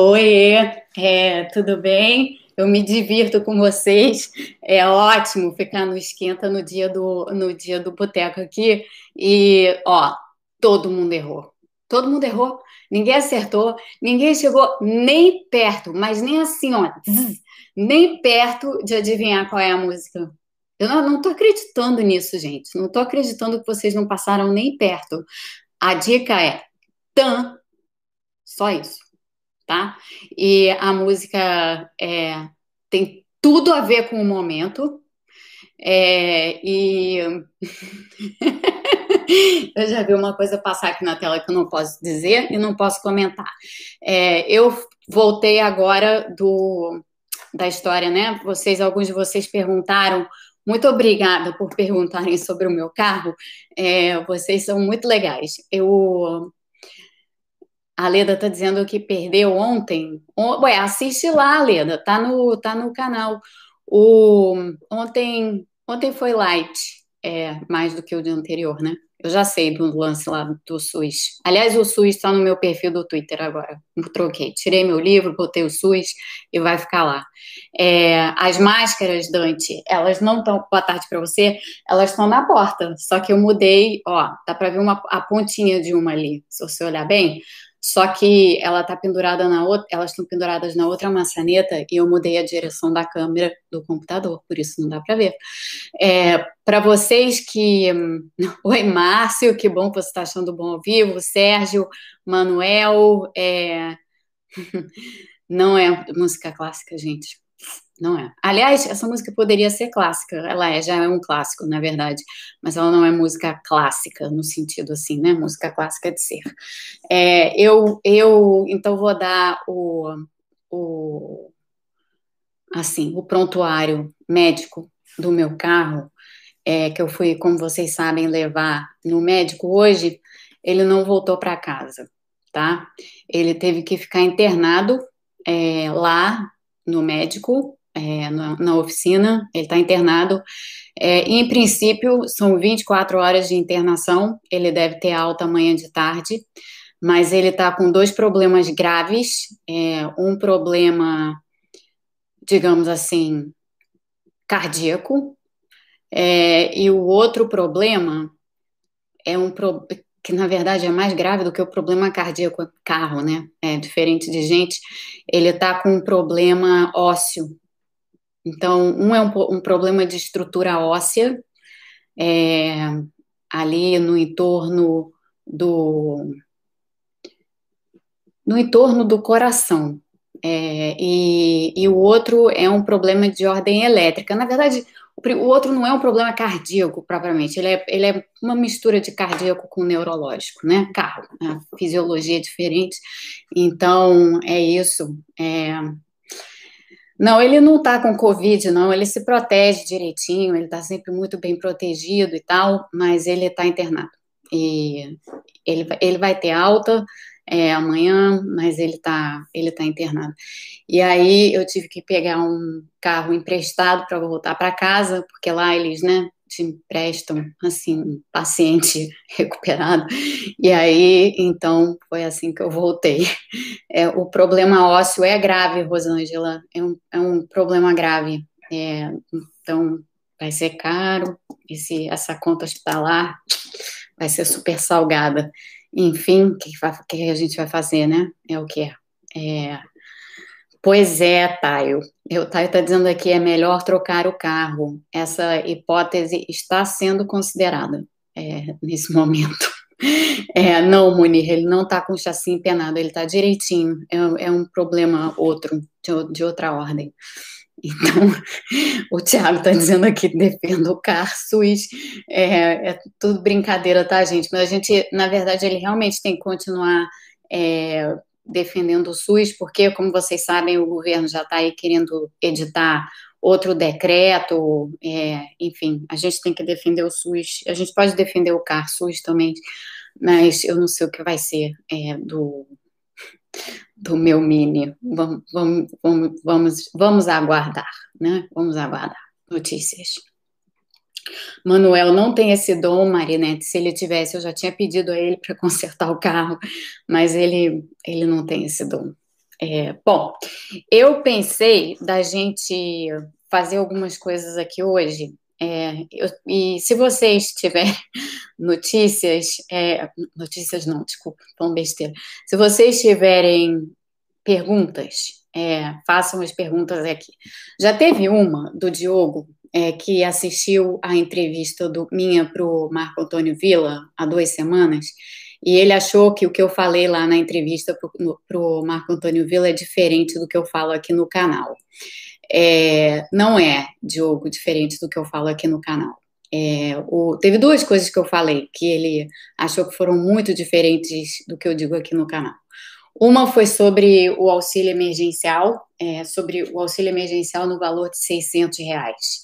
Oi, é, tudo bem? Eu me divirto com vocês. É ótimo ficar no esquenta no dia do no dia do boteco aqui. E ó, todo mundo errou. Todo mundo errou. Ninguém acertou. Ninguém chegou nem perto, mas nem assim, ó, nem perto de adivinhar qual é a música. Eu não, não tô acreditando nisso, gente. Não tô acreditando que vocês não passaram nem perto. A dica é tan. Só isso tá? E a música é, tem tudo a ver com o momento. É, e eu já vi uma coisa passar aqui na tela que eu não posso dizer e não posso comentar. É, eu voltei agora do da história, né? Vocês, alguns de vocês perguntaram. Muito obrigada por perguntarem sobre o meu carro. É, vocês são muito legais. Eu a Leda está dizendo que perdeu ontem. Ué, assiste lá, Leda, tá no, tá no canal. O, ontem, ontem foi light, é, mais do que o dia anterior, né? Eu já sei do lance lá do SUS. Aliás, o SUS está no meu perfil do Twitter agora. troquei. Tirei meu livro, botei o SUS e vai ficar lá. É, as máscaras, Dante, elas não estão. Boa tarde para você. Elas estão na porta. Só que eu mudei, ó, dá para ver uma, a pontinha de uma ali, se você olhar bem. Só que ela tá pendurada na outra, elas estão penduradas na outra maçaneta e eu mudei a direção da câmera do computador, por isso não dá para ver. É, para vocês que. Oi, Márcio, que bom que você está achando bom ao vivo. Sérgio, Manuel. É... Não é música clássica, gente. Não é. Aliás, essa música poderia ser clássica. Ela é, já é um clássico, na verdade. Mas ela não é música clássica, no sentido assim, né? Música clássica de ser. É, eu, eu, então, vou dar o, o, assim, o prontuário médico do meu carro, é, que eu fui, como vocês sabem, levar no médico hoje. Ele não voltou para casa, tá? Ele teve que ficar internado é, lá no médico é, na, na, oficina, ele está internado. É, em princípio, são 24 horas de internação, ele deve ter alta amanhã de tarde, mas ele está com dois problemas graves: é, um problema, digamos assim, cardíaco, é, e o outro problema é um que na verdade é mais grave do que o problema cardíaco carro, né? É diferente de gente. Ele está com um problema ósseo, então, um é um, um problema de estrutura óssea, é, ali no entorno do no entorno do coração. É, e, e, o outro é um problema de ordem elétrica. Na verdade, o, o, outro não é um problema cardíaco propriamente, ele é, ele é uma mistura de cardíaco com neurológico, né? Carro, né? fisiologia diferente. Então, é isso. É, não, ele não está com Covid, não. Ele se protege direitinho, ele está sempre muito bem protegido e tal, mas ele está internado. E ele, ele vai ter alta é, amanhã, mas ele está ele tá internado. E aí eu tive que pegar um carro emprestado para voltar para casa, porque lá eles, né, te emprestam, assim, paciente recuperado. E aí, então, foi assim que eu voltei. É, o problema ósseo é grave, Rosângela, é um, é um problema grave. É, então, vai ser caro, esse, essa conta hospitalar vai ser super salgada. Enfim, o que, que, a gente vai fazer, né? É o que é. Pois é, Taio. O Taio está dizendo aqui é melhor trocar o carro. Essa hipótese está sendo considerada é, nesse momento. É, não, Munir, ele não está com o chassi empenado, ele está direitinho. É, é, um problema outro, de, de outra ordem. Então, o Thiago está dizendo aqui, defenda o carro SUS. É, é, tudo brincadeira, tá, gente? Mas a gente, na verdade, ele realmente tem que continuar é, defendendo o SUS, porque, como vocês sabem, o governo já está aí querendo editar outro decreto, é, enfim, a gente tem que defender o SUS, a gente pode defender o CAR SUS também, mas eu não sei o que vai ser é, do, do meu mini. Vamos, vamos, vamos, vamos, vamos aguardar, né? Vamos aguardar notícias. Manuel não tem esse dom, Marinette. Se ele tivesse, eu já tinha pedido a ele para consertar o carro, mas ele, ele não tem esse dom. É, bom, eu pensei da gente fazer algumas coisas aqui hoje. É, eu, e se vocês tiverem notícias, é, notícias não, desculpa, tão besteira. Se vocês tiverem perguntas, é, façam as perguntas aqui. Já teve uma do Diogo é, que assistiu a entrevista do, minha para o Marco Antônio Villa há duas semanas, e ele achou que o que eu falei lá na entrevista para o Marco Antônio Villa é diferente do que eu falo aqui no canal. É, não é, Diogo, diferente do que eu falo aqui no canal. É, o, teve duas coisas que eu falei que ele achou que foram muito diferentes do que eu digo aqui no canal. Uma foi sobre o auxílio emergencial, é, sobre o auxílio emergencial no valor de 600 reais.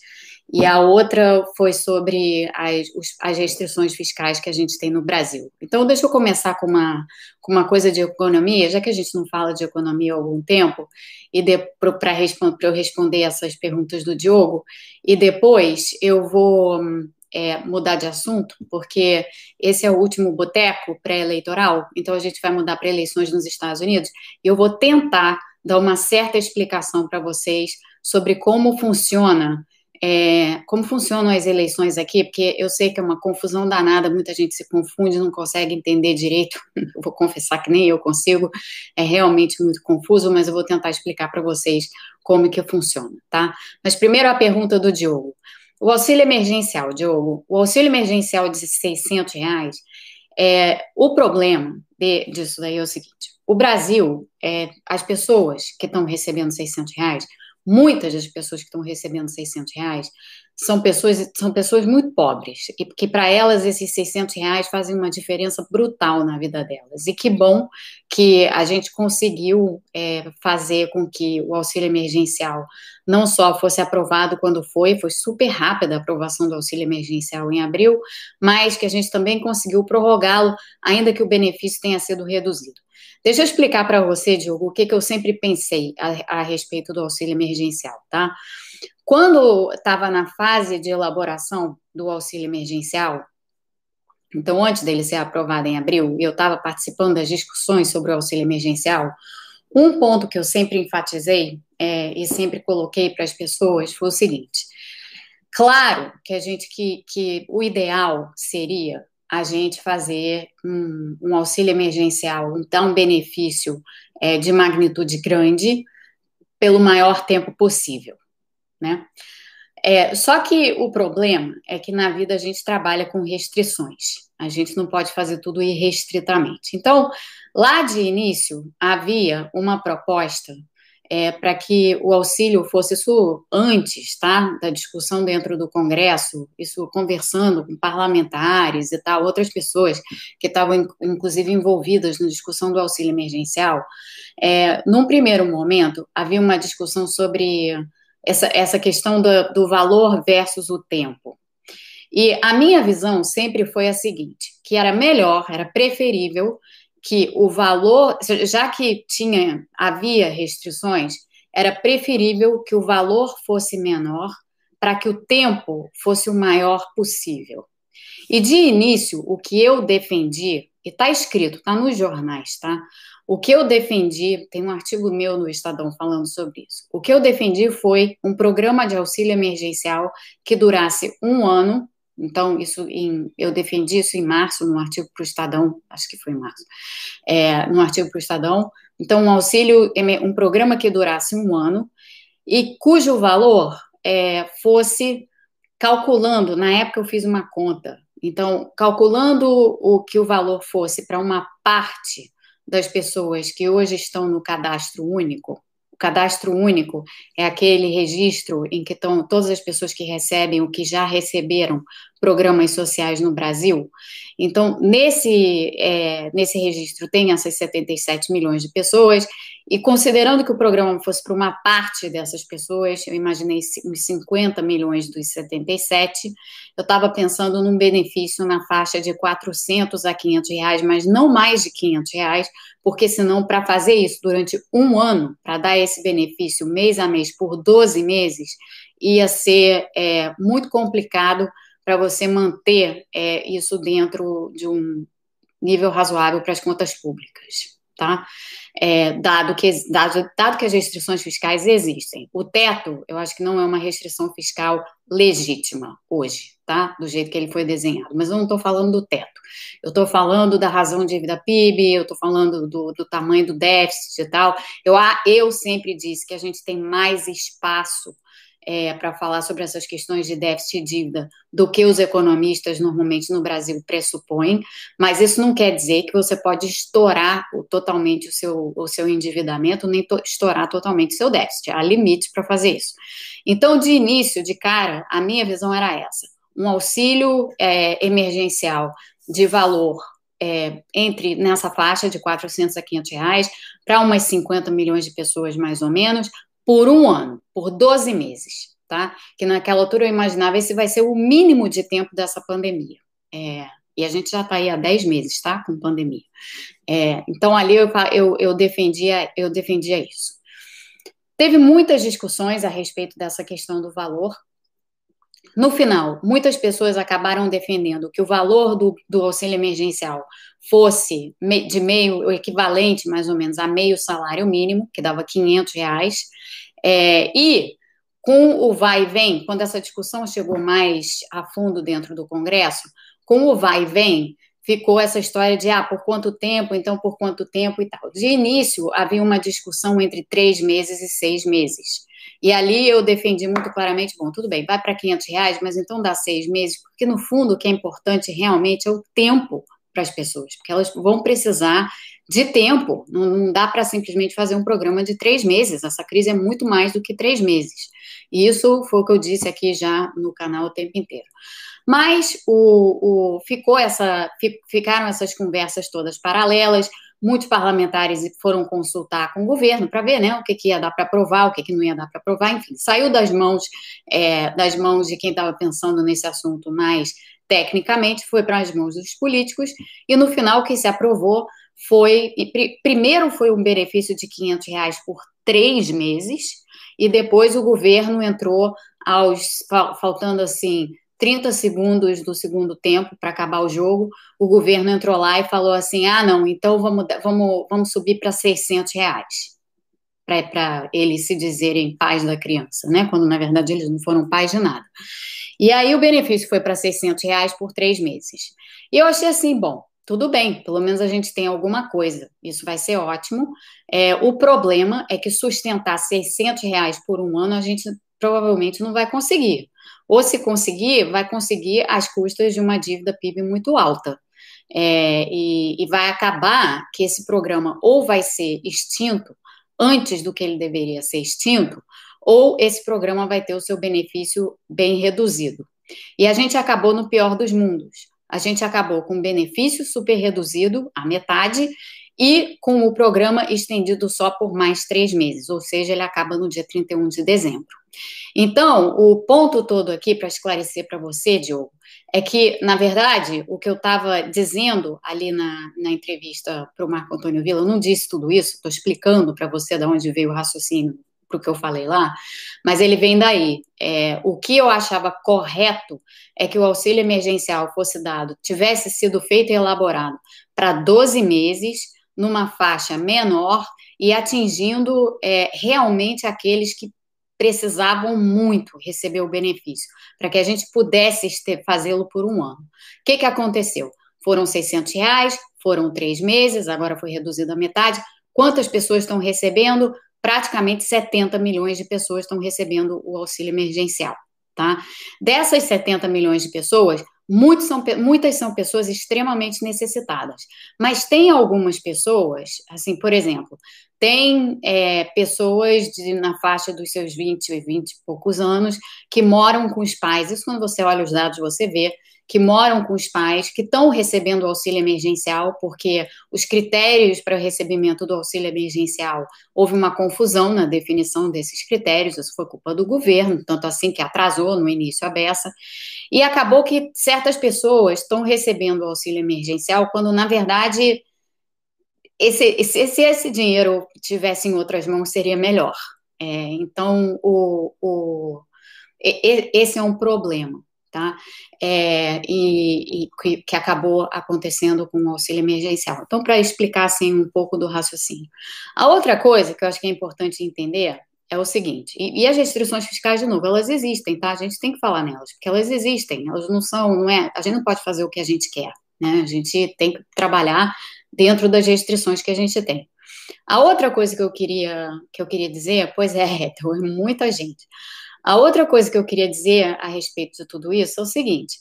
E a outra foi sobre as, as, restrições fiscais que a gente tem no Brasil. Então, deixa eu começar com uma, com uma coisa de economia, já que a gente não fala de economia há algum tempo, e para eu responder essas perguntas do Diogo, e depois eu vou é, mudar de assunto, porque esse é o último boteco pré-eleitoral, então a gente vai mudar para eleições nos Estados Unidos, e eu vou tentar dar uma certa explicação para vocês sobre como funciona é, como funcionam as eleições aqui, porque eu sei que é uma confusão danada, muita gente se confunde, não consegue entender direito. Eu vou confessar que nem eu consigo, é realmente muito confuso, mas eu vou tentar explicar para vocês como que funciona, tá? Mas primeiro a pergunta do Diogo. O auxílio emergencial, Diogo, o auxílio emergencial de 600 reais, é, o problema de, disso daí é o seguinte, o Brasil, é, as pessoas que estão recebendo 600 reais, muitas das pessoas que estão recebendo 600 reais são pessoas, são pessoas muito pobres, e que para elas esses 600 reais fazem uma diferença brutal na vida delas. E que bom que a gente conseguiu é, fazer com que o auxílio emergencial não só fosse aprovado quando foi, foi super rápida a aprovação do auxílio emergencial em abril, mas que a gente também conseguiu prorrogá-lo, ainda que o benefício tenha sido reduzido. Deixa eu explicar para você, Diogo, o que, que eu sempre pensei a, a respeito do auxílio emergencial, tá? Quando estava na fase de elaboração do auxílio emergencial, então antes dele ser aprovado em abril, e eu estava participando das discussões sobre o auxílio emergencial, um ponto que eu sempre enfatizei é, e sempre coloquei para as pessoas foi o seguinte: claro que a gente que, que o ideal seria a gente fazer um, um auxílio emergencial, então um benefício é, de magnitude grande pelo maior tempo possível, né? É, só que o problema é que na vida a gente trabalha com restrições. A gente não pode fazer tudo irrestritamente. Então, lá de início, havia uma proposta é, para que o auxílio fosse isso antes, tá, da discussão dentro do Congresso, isso conversando com parlamentares e tal, outras pessoas que estavam inclusive envolvidas na discussão do auxílio emergencial. É, num primeiro momento, havia uma discussão sobre essa, essa questão do, do valor versus o tempo. E a minha visão sempre foi a seguinte: que era melhor, era preferível que o valor, já que tinha havia restrições, era preferível que o valor fosse menor para que o tempo fosse o maior possível. E de início, o que eu defendi, e está escrito, está nos jornais, tá? O que eu defendi, tem um artigo meu no Estadão falando sobre isso. O que eu defendi foi um programa de auxílio emergencial que durasse um ano então, isso em, eu defendi isso em março, num artigo para o Estadão, acho que foi em março, é, num artigo para o Estadão. Então, um auxílio, um programa que durasse um ano e cujo valor é, fosse calculando, na época eu fiz uma conta, então, calculando o que o valor fosse para uma parte das pessoas que hoje estão no cadastro único, o cadastro único é aquele registro em que estão todas as pessoas que recebem ou que já receberam programas sociais no Brasil. Então, nesse, é, nesse registro tem essas 77 milhões de pessoas, e considerando que o programa fosse para uma parte dessas pessoas, eu imaginei uns 50 milhões dos 77, eu estava pensando num benefício na faixa de 400 a 500 reais, mas não mais de 500 reais, porque senão, para fazer isso durante um ano, para dar esse benefício mês a mês por 12 meses, ia ser é, muito complicado para você manter é, isso dentro de um nível razoável para as contas públicas. tá? É, dado, que, dado, dado que as restrições fiscais existem. O teto, eu acho que não é uma restrição fiscal legítima hoje, tá? Do jeito que ele foi desenhado. Mas eu não estou falando do teto. Eu estou falando da razão de dívida PIB, eu estou falando do, do, tamanho do déficit e tal. Eu, eu sempre disse que a gente tem mais espaço é, para falar sobre essas questões de déficit e dívida do que os economistas normalmente no Brasil pressupõem, mas isso não quer dizer que você pode estourar totalmente o seu, o seu endividamento, nem to, estourar totalmente o seu déficit. Há limite para fazer isso. Então, de início, de cara, a minha visão era essa: um auxílio é, emergencial de valor é, entre nessa faixa de 400 a 500 reais para umas 50 milhões de pessoas mais ou menos, por um ano, por 12 meses, tá? Que naquela altura eu imaginava esse vai ser o mínimo de tempo dessa pandemia. É, e a gente já está aí há 10 meses, tá? Com pandemia. É, então ali eu, eu, eu, defendia, eu defendia isso. Teve muitas discussões a respeito dessa questão do valor. No final, muitas pessoas acabaram defendendo que o valor do, do auxílio emergencial fosse de meio, o equivalente mais ou menos a meio salário mínimo, que dava 500 reais, é, e com o vai e vem, quando essa discussão chegou mais a fundo dentro do Congresso, com o vai e vem, ficou essa história de, ah, por quanto tempo, então por quanto tempo e tal. De início, havia uma discussão entre três meses e seis meses. E ali eu defendi muito claramente, bom, tudo bem, vai para 500 reais, mas então dá seis meses, porque no fundo o que é importante realmente é o tempo para as pessoas, porque elas vão precisar de tempo, não, não dá para simplesmente fazer um programa de três meses, essa crise é muito mais do que três meses. E isso foi o que eu disse aqui já no canal o tempo inteiro. Mas o, o ficou essa, ficaram essas conversas todas paralelas, muitos parlamentares foram consultar com o governo para ver né, o que, que ia dar para aprovar, o que, que não ia dar para aprovar, enfim, saiu das mãos é, das mãos de quem estava pensando nesse assunto mais tecnicamente foi para as mãos dos políticos, e no final o que se aprovou foi, primeiro foi um benefício de 500 reais por três meses, e depois o governo entrou aos, faltando assim, 30 segundos do segundo tempo para acabar o jogo, o governo entrou lá e falou assim, ah, não, então vamos, vamos, vamos subir para 600 reais, para eles se dizerem pais da criança, né, quando na verdade eles não foram pais de nada. E aí o benefício foi para 600 reais por três meses. E eu achei assim, bom, tudo bem, pelo menos a gente tem alguma coisa, isso vai ser ótimo. É, o problema é que sustentar 600 reais por um ano a gente provavelmente não vai conseguir. Ou se conseguir, vai conseguir às custas de uma dívida PIB muito alta. É, e, e vai acabar que esse programa ou vai ser extinto antes do que ele deveria ser extinto, ou esse programa vai ter o seu benefício bem reduzido. E a gente acabou no pior dos mundos. A gente acabou com benefício super reduzido, a metade, e com o programa estendido só por mais três meses, ou seja, ele acaba no dia 31 de dezembro. Então, o ponto todo aqui, para esclarecer para você, Diogo, é que, na verdade, o que eu estava dizendo ali na, na entrevista para o Marco Antônio Villa, eu não disse tudo isso, estou explicando para você de onde veio o raciocínio para o que eu falei lá, mas ele vem daí. É, o que eu achava correto é que o auxílio emergencial fosse dado, tivesse sido feito e elaborado para 12 meses, numa faixa menor e atingindo é, realmente aqueles que precisavam muito receber o benefício, para que a gente pudesse fazê-lo por um ano. O que, que aconteceu? Foram 600 reais, foram três meses, agora foi reduzido a metade. Quantas pessoas estão recebendo? praticamente 70 milhões de pessoas estão recebendo o auxílio emergencial, tá? Dessas 70 milhões de pessoas, são, muitas são pessoas extremamente necessitadas, mas tem algumas pessoas, assim, por exemplo, tem é, pessoas de, na faixa dos seus 20, 20 e poucos anos que moram com os pais, isso quando você olha os dados você vê, que moram com os pais, que estão recebendo o auxílio emergencial, porque os critérios para o recebimento do auxílio emergencial houve uma confusão na definição desses critérios, isso foi culpa do governo, tanto assim que atrasou no início a beça, e acabou que certas pessoas estão recebendo o auxílio emergencial quando, na verdade, esse, se esse, esse dinheiro tivesse em outras mãos, seria melhor. É, então, o, o, esse é um problema tá? É, e, e que, que, acabou acontecendo com o auxílio emergencial. Então, para explicar assim um pouco do raciocínio. A outra coisa que eu acho que é importante entender é o seguinte, e, e, as restrições fiscais, de novo, elas existem, tá? A gente tem que falar nelas, porque elas existem, elas não são, não é, a gente não pode fazer o que a gente quer, né? A gente tem que trabalhar dentro das restrições que a gente tem. A outra coisa que eu queria, que eu queria dizer, pois é, então, muita gente. A outra coisa que eu queria dizer a respeito de tudo isso é o seguinte: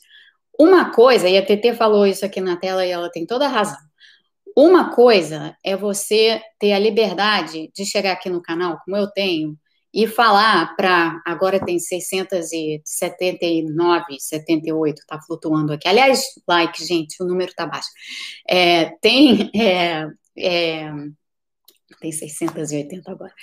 uma coisa, e a TT falou isso aqui na tela e ela tem toda a razão. Uma coisa é você ter a liberdade de chegar aqui no canal, como eu tenho, e falar para. Agora tem 679, 78, tá flutuando aqui. Aliás, like, gente, o número tá baixo. É, tem. É, é, tem 680 agora.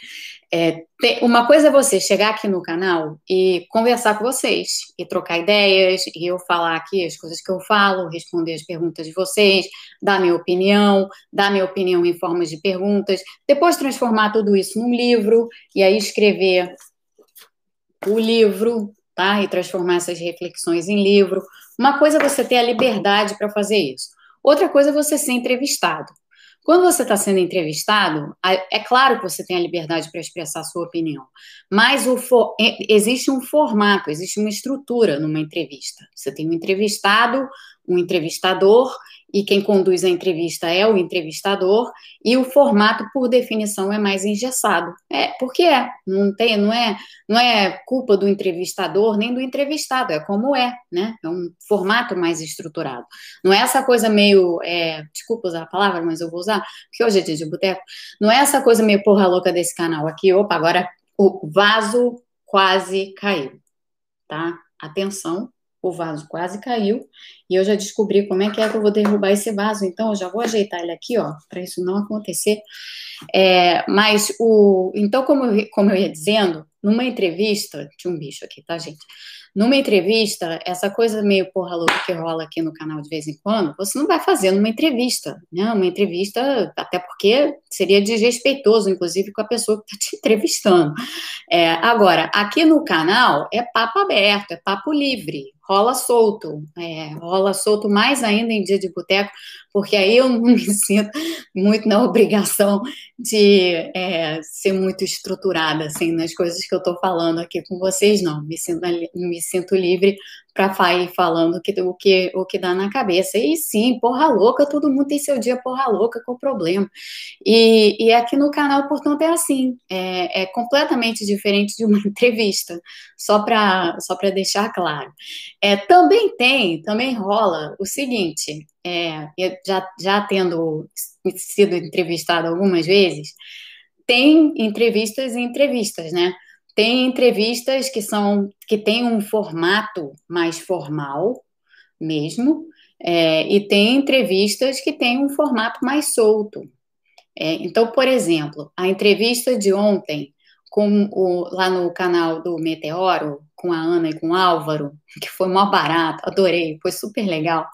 É, tem, uma coisa é você chegar aqui no canal e conversar com vocês, e trocar ideias, e eu falar aqui as coisas que eu falo, responder as perguntas de vocês, dar minha opinião, dar minha opinião em formas de perguntas, depois transformar tudo isso num livro, e aí escrever o livro, tá? E transformar essas reflexões em livro. Uma coisa é você ter a liberdade para fazer isso. Outra coisa é você ser entrevistado. Quando você está sendo entrevistado, é claro que você tem a liberdade para expressar a sua opinião, mas for, é, existe um formato, existe uma estrutura numa entrevista. Você tem um entrevistado, um entrevistador e quem conduz a entrevista é o entrevistador, e o formato, por definição, é mais engessado. É, porque é, não tem, não é, não é culpa do entrevistador nem do entrevistado, é como é, né? É um formato mais estruturado. Não é essa coisa meio, é, desculpa usar a palavra, mas eu vou usar, porque hoje é dia de boteco, não é essa coisa meio porra louca desse canal aqui, opa, agora o vaso quase caiu, tá? Atenção, o vaso quase caiu e eu já descobri como é que é que eu vou derrubar esse vaso. Então, eu já vou ajeitar ele aqui, ó, para isso não acontecer. É, mas o, então, como como eu ia dizendo, numa entrevista, tinha um bicho aqui, tá, gente? Numa entrevista, essa coisa meio porra louca que rola aqui no canal de vez em quando, você não vai fazer numa entrevista, né? Uma entrevista, até porque seria desrespeitoso, inclusive, com a pessoa que está te entrevistando. É, agora, aqui no canal é papo aberto, é papo livre, rola solto, é, rola solto mais ainda em dia de boteco, porque aí eu não me sinto muito na obrigação de é, ser muito estruturada assim nas coisas que eu estou falando aqui com vocês, não. Me sinto, me sinto livre para ir falando o que, o, que, o que dá na cabeça. E sim, porra louca, todo mundo tem seu dia porra louca, qual o problema? E, e aqui no canal, portanto, é assim, é, é completamente diferente de uma entrevista, só para só deixar claro. É, também tem, também rola o seguinte, é, já, já tendo sido entrevistada algumas vezes, tem entrevistas e entrevistas, né? Tem entrevistas que são que têm um formato mais formal mesmo, é, e tem entrevistas que têm um formato mais solto. É, então, por exemplo, a entrevista de ontem com o, lá no canal do Meteoro, com a Ana e com o Álvaro, que foi mó barato, adorei, foi super legal.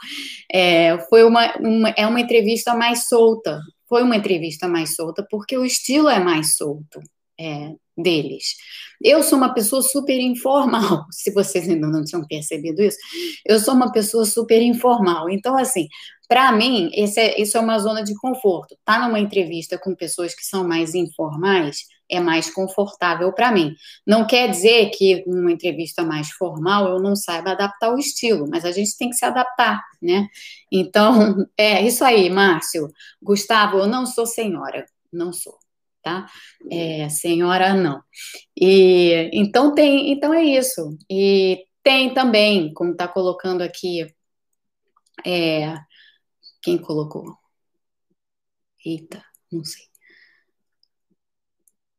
É, foi uma, uma, é uma entrevista mais solta, foi uma entrevista mais solta, porque o estilo é mais solto é, deles. Eu sou uma pessoa super informal, se vocês ainda não tinham percebido isso, eu sou uma pessoa super informal. Então, assim, para mim, é, isso é uma zona de conforto. Tá numa entrevista com pessoas que são mais informais é mais confortável para mim. Não quer dizer que numa entrevista mais formal eu não saiba adaptar o estilo, mas a gente tem que se adaptar, né? Então, é isso aí, Márcio. Gustavo, eu não sou senhora, não sou tá? É, senhora não. E então tem, então é isso. E tem também, como está colocando aqui, é, quem colocou? Eita, não sei.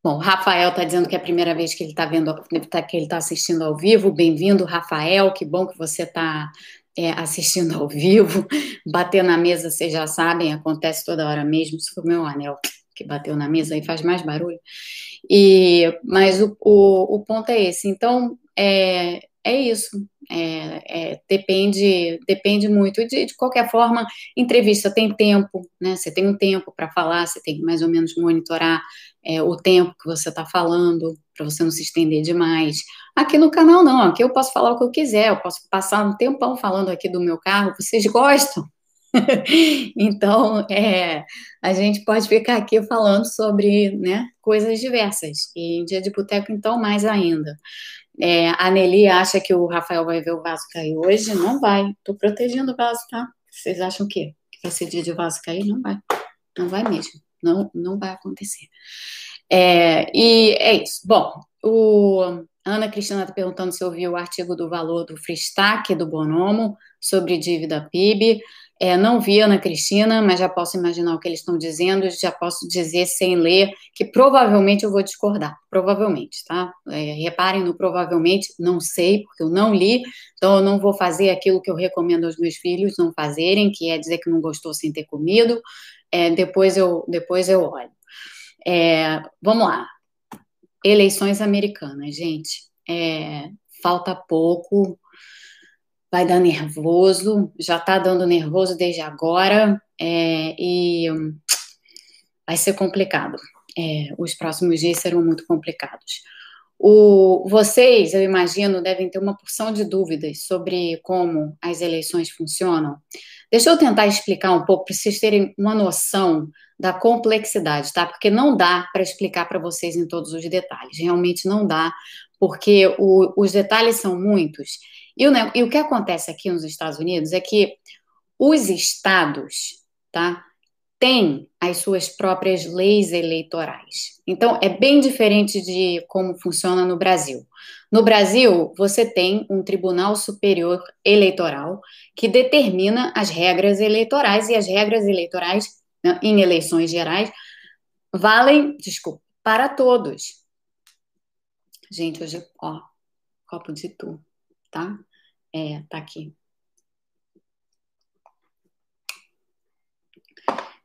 Bom, Rafael está dizendo que é a primeira vez que ele está vendo, tá, que ele está assistindo ao vivo. Bem-vindo, Rafael. Que bom que você está é, assistindo ao vivo. Bater na mesa, vocês já sabem, acontece toda hora mesmo. Isso foi meu anel que bateu na mesa e faz mais barulho. E, mas o, o, o ponto é esse. Então, é, é isso. É, é, depende, depende muito. De, de qualquer forma, entrevista tem tempo, né? Você tem um tempo para falar, você tem que mais ou menos monitorar é, o tempo que você está falando, para você não se estender demais. Aqui no canal, não, aqui eu posso falar o que eu quiser, eu posso passar um tempão falando aqui do meu carro, vocês gostam? então, é, a gente pode ficar aqui falando sobre né, coisas diversas. E em dia de boteco, então, mais ainda. É, a Nelly acha que o Rafael vai ver o vaso cair hoje? Não vai. Estou protegendo o vaso, tá? Vocês acham o quê? Que vai ser dia de vaso cair? Não vai. Não vai mesmo. Não, não vai acontecer. É, e é isso. Bom, o a Ana Cristina está perguntando se ouviu o artigo do valor do Fristac do Bonomo sobre dívida PIB. É, não vi Ana Cristina, mas já posso imaginar o que eles estão dizendo, já posso dizer sem ler que provavelmente eu vou discordar, provavelmente, tá? É, reparem no provavelmente, não sei, porque eu não li, então eu não vou fazer aquilo que eu recomendo aos meus filhos não fazerem, que é dizer que não gostou sem ter comido, é, depois, eu, depois eu olho. É, vamos lá, eleições americanas, gente, é, falta pouco, vai dar nervoso, já está dando nervoso desde agora, é, e vai ser complicado. É, os próximos dias serão muito complicados. O, vocês, eu imagino, devem ter uma porção de dúvidas sobre como as eleições funcionam. Deixa eu tentar explicar um pouco para vocês terem uma noção da complexidade, tá? Porque não dá para explicar para vocês em todos os detalhes. Realmente não dá, porque o, os detalhes são muitos e o, e o que acontece aqui nos Estados Unidos é que os estados, tá? têm as suas próprias leis eleitorais. Então, é bem diferente de como funciona no Brasil. No Brasil, você tem um Tribunal Superior Eleitoral que determina as regras eleitorais, e as regras eleitorais, né, em eleições gerais, valem, desculpa, para todos. Gente, hoje, ó, copo de tu, tá? É, tá aqui.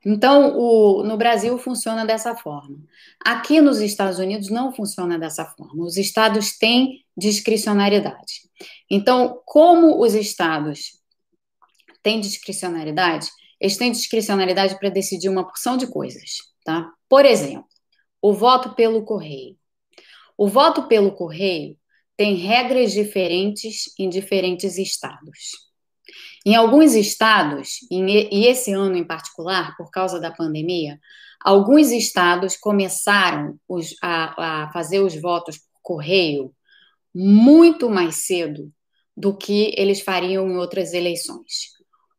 Então, o, no Brasil funciona dessa forma. Aqui nos Estados Unidos não funciona dessa forma. Os estados têm discricionariedade. Então, como os estados têm discricionariedade, eles têm discricionariedade para decidir uma porção de coisas, tá? Por exemplo, o voto pelo correio. O voto pelo correio tem regras diferentes em diferentes estados. Em alguns estados, e esse ano em particular, por causa da pandemia, alguns estados começaram os, a, a fazer os votos por correio muito mais cedo do que eles fariam em outras eleições.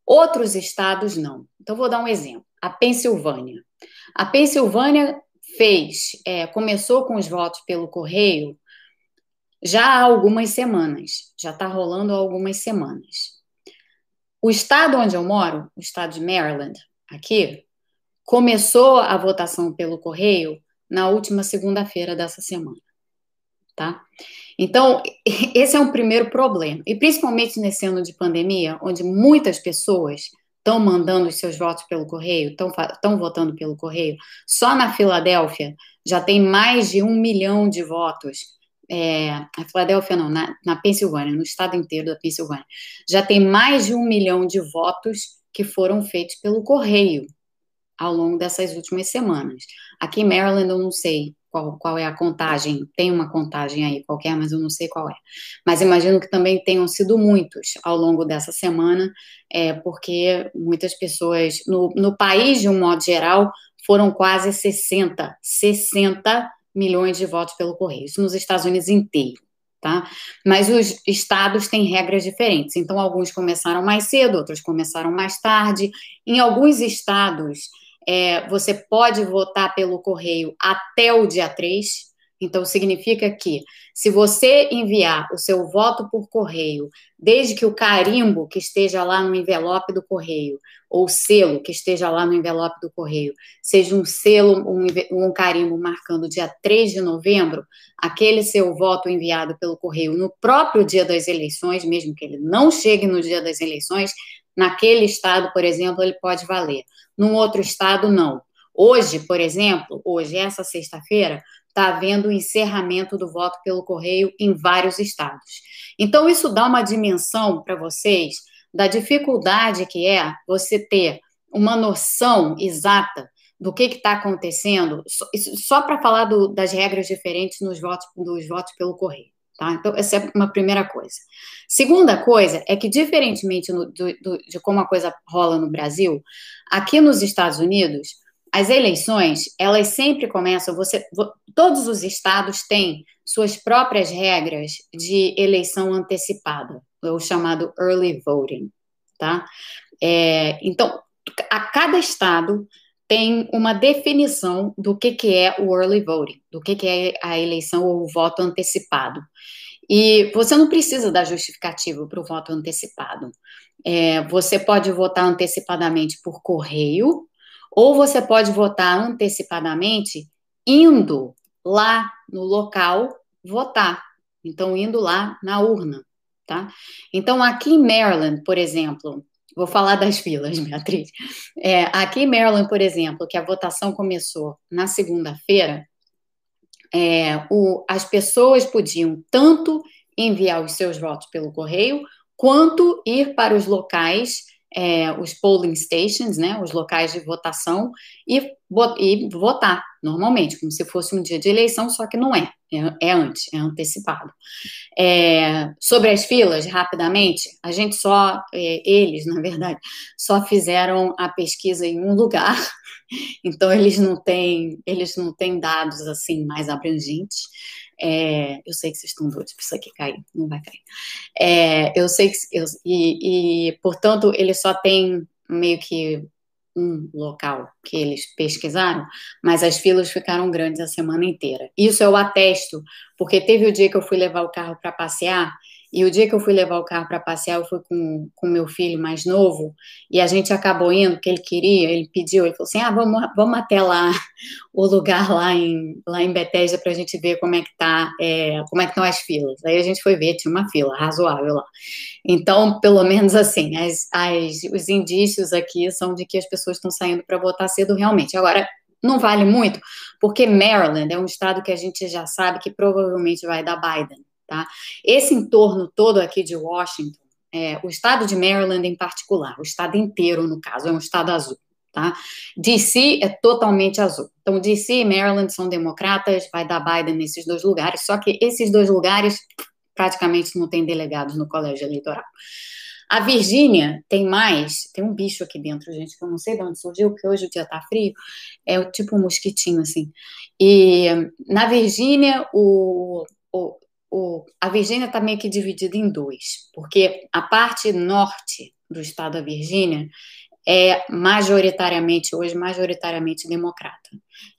Outros estados não. Então, vou dar um exemplo. A Pensilvânia. A Pensilvânia fez, é, começou com os votos pelo correio já há algumas semanas, já está rolando há algumas semanas. O estado onde eu moro, o estado de Maryland, aqui, começou a votação pelo correio na última segunda-feira dessa semana, tá? Então, esse é um primeiro problema. E principalmente nesse ano de pandemia, onde muitas pessoas estão mandando os seus votos pelo correio, estão votando pelo correio, só na Filadélfia já tem mais de um milhão de votos é, a Filadélfia não, na, na Pensilvânia, no estado inteiro da Pensilvânia, já tem mais de um milhão de votos que foram feitos pelo correio ao longo dessas últimas semanas. Aqui em Maryland eu não sei qual, qual é a contagem, tem uma contagem aí qualquer, mas eu não sei qual é. Mas imagino que também tenham sido muitos ao longo dessa semana, é, porque muitas pessoas, no, no país de um modo geral, foram quase 60, 60 milhões de votos pelo correio, isso nos Estados Unidos inteiro. Tá? Mas os estados têm regras diferentes. Então, alguns começaram mais cedo, outros começaram mais tarde. Em alguns estados, é, você pode votar pelo correio até o dia 3. Então, significa que se você enviar o seu voto por correio, desde que o carimbo que esteja lá no envelope do correio ou selo que esteja lá no envelope do correio, seja um selo, um, um carimbo marcando dia 3 de novembro, aquele seu voto enviado pelo correio no próprio dia das eleições, mesmo que ele não chegue no dia das eleições, naquele estado, por exemplo, ele pode valer. Num outro estado, não. Hoje, por exemplo, hoje, essa sexta-feira, está havendo o encerramento do voto pelo correio em vários estados. Então, isso dá uma dimensão para vocês da dificuldade que é você ter uma noção exata do que está acontecendo, só, só para falar do, das regras diferentes nos votos, dos votos pelo correio. Tá? Então, essa é uma primeira coisa. Segunda coisa é que, diferentemente no, do, do, de como a coisa rola no Brasil, aqui nos Estados Unidos, as eleições, elas sempre começam, você, todos os estados têm suas próprias regras de eleição antecipada, o chamado early voting, tá? É, então, a cada estado tem uma definição do que, que é o early voting, do que, que é a eleição ou o voto antecipado. E você não precisa dar justificativo para o voto antecipado. É, você pode votar antecipadamente por correio, ou você pode votar antecipadamente indo lá no local votar. Então, indo lá na urna, tá? Então, aqui em Maryland, por exemplo, Vou falar das filas, Beatriz. É, aqui em Maryland, por exemplo, que a votação começou na segunda-feira, é, as pessoas podiam tanto enviar os seus votos pelo correio, quanto ir para os locais é, os polling stations, né, os locais de votação, e, e, votar normalmente, como se fosse um dia de eleição, só que não é, é, é antes, é antecipado. É, sobre as filas, rapidamente, a gente só, é, eles, na verdade, só fizeram a pesquisa em um lugar, então eles não têm, eles não têm dados assim mais abrangentes. É, eu sei que vocês estão doidos para isso aqui cair, não vai cair. É, eu sei que. Eu, e, e, portanto, ele só tem meio que um local que eles pesquisaram, mas as filas ficaram grandes a semana inteira. Isso eu atesto, porque teve o dia que eu fui levar o carro para passear e o dia que eu fui levar o carro para passear, eu fui com o meu filho mais novo, e a gente acabou indo, que ele queria, ele pediu, ele falou assim: ah, vamos, vamos até lá, o lugar lá em, lá em Bethesda, para a gente ver como é que tá, é, como é que estão as filas. Aí a gente foi ver, tinha uma fila razoável lá. Então, pelo menos assim, as, as, os indícios aqui são de que as pessoas estão saindo para votar cedo realmente. Agora, não vale muito, porque Maryland é um estado que a gente já sabe que provavelmente vai dar Biden. Tá? Esse entorno todo aqui de Washington, é, o estado de Maryland em particular, o estado inteiro, no caso, é um estado azul. Tá? DC é totalmente azul. Então, DC e Maryland são democratas, vai dar Biden nesses dois lugares, só que esses dois lugares praticamente não tem delegados no colégio eleitoral. A Virgínia tem mais, tem um bicho aqui dentro, gente, que eu não sei de onde surgiu, porque hoje o dia tá frio, é tipo um mosquitinho, assim. E na Virgínia, o, o, o, a Virgínia está meio que dividida em dois, porque a parte norte do estado da Virgínia é majoritariamente, hoje, majoritariamente democrata.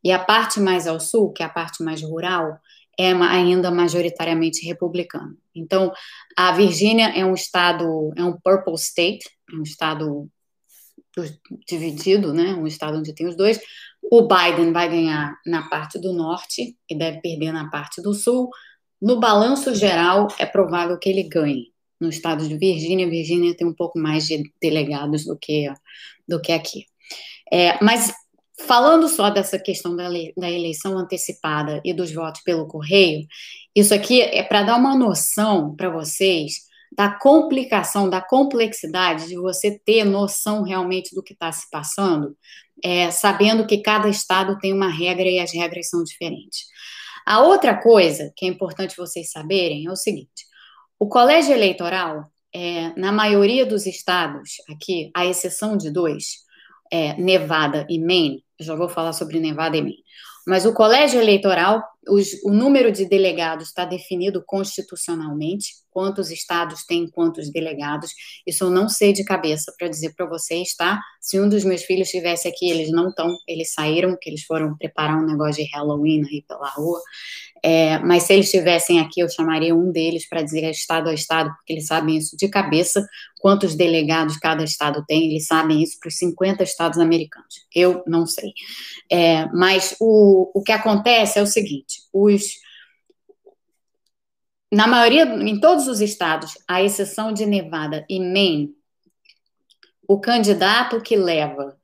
E a parte mais ao sul, que é a parte mais rural, é ainda majoritariamente republicana. Então, a Virgínia é um estado, é um purple state, é um estado dividido, né? Um estado onde tem os dois. O Biden vai ganhar na parte do norte e deve perder na parte do sul. No balanço geral, é provável que ele ganhe. No estado de Virgínia, Virgínia tem um pouco mais de delegados do que, do que aqui. É, mas falando só dessa questão da, da eleição antecipada e dos votos pelo correio, isso aqui é para dar uma noção para vocês da complicação, da complexidade de você ter noção realmente do que está se passando, é, sabendo que cada estado tem uma regra e as regras são diferentes. A outra coisa que é importante vocês saberem é o seguinte: o colégio eleitoral, é, na maioria dos estados, aqui, à exceção de dois, é, Nevada e Maine, já vou falar sobre Nevada e Maine, mas o colégio eleitoral, os, o número de delegados está definido constitucionalmente, quantos estados têm quantos delegados. Isso eu não sei de cabeça para dizer para vocês, tá? Se um dos meus filhos estivesse aqui, eles não estão, eles saíram, que eles foram preparar um negócio de Halloween aí pela rua. É, mas se eles estivessem aqui, eu chamaria um deles para dizer estado a estado, porque eles sabem isso de cabeça, quantos delegados cada estado tem, eles sabem isso para os 50 estados americanos. Eu não sei. É, mas o, o que acontece é o seguinte: os. Na maioria, em todos os estados, à exceção de Nevada e Maine, o candidato que leva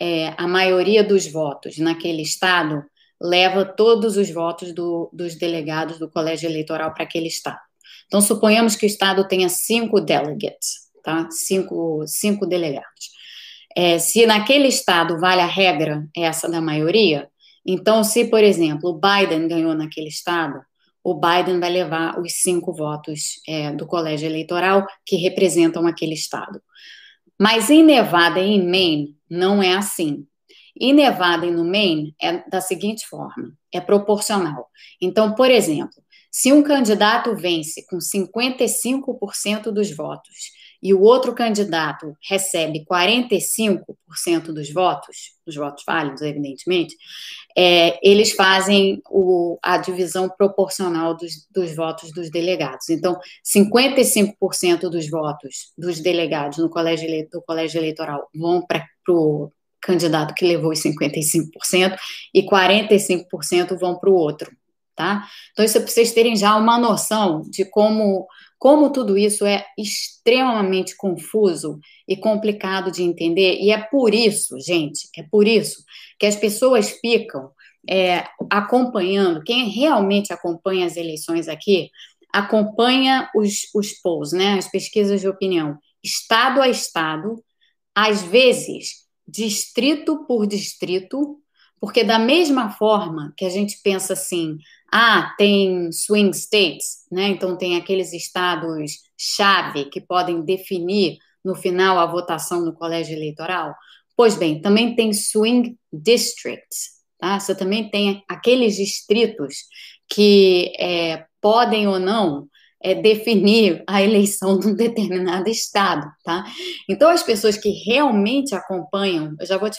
é, a maioria dos votos naquele estado leva todos os votos do, dos delegados do colégio eleitoral para aquele estado. Então, suponhamos que o estado tenha cinco delegates, tá? Cinco, cinco delegados. É, se naquele estado vale a regra essa da maioria, então, se, por exemplo, o Biden ganhou naquele estado, o Biden vai levar os cinco votos é, do colégio eleitoral que representam aquele estado. Mas em Nevada e em Maine não é assim. Em Nevada e no Maine é da seguinte forma: é proporcional. Então, por exemplo, se um candidato vence com 55% dos votos e o outro candidato recebe 45% dos votos, dos votos válidos, evidentemente, é, eles fazem o, a divisão proporcional dos, dos, votos dos delegados. Então, 55% dos votos dos delegados no colégio, do colégio eleitoral vão para o candidato que levou os 55% e 45% vão para o outro, tá? Então, isso é para vocês terem já uma noção de como, como tudo isso é extremamente confuso e complicado de entender, e é por isso, gente, é por isso que as pessoas ficam é, acompanhando, quem realmente acompanha as eleições aqui, acompanha os, os polls, né, as pesquisas de opinião, estado a estado, às vezes distrito por distrito, porque da mesma forma que a gente pensa assim, ah, tem swing states, né? Então tem aqueles estados chave que podem definir no final a votação no colégio eleitoral. Pois bem, também tem swing districts, tá? Você também tem aqueles distritos que é, podem ou não é, definir a eleição de um determinado estado, tá? Então, as pessoas que realmente acompanham, eu já vou te,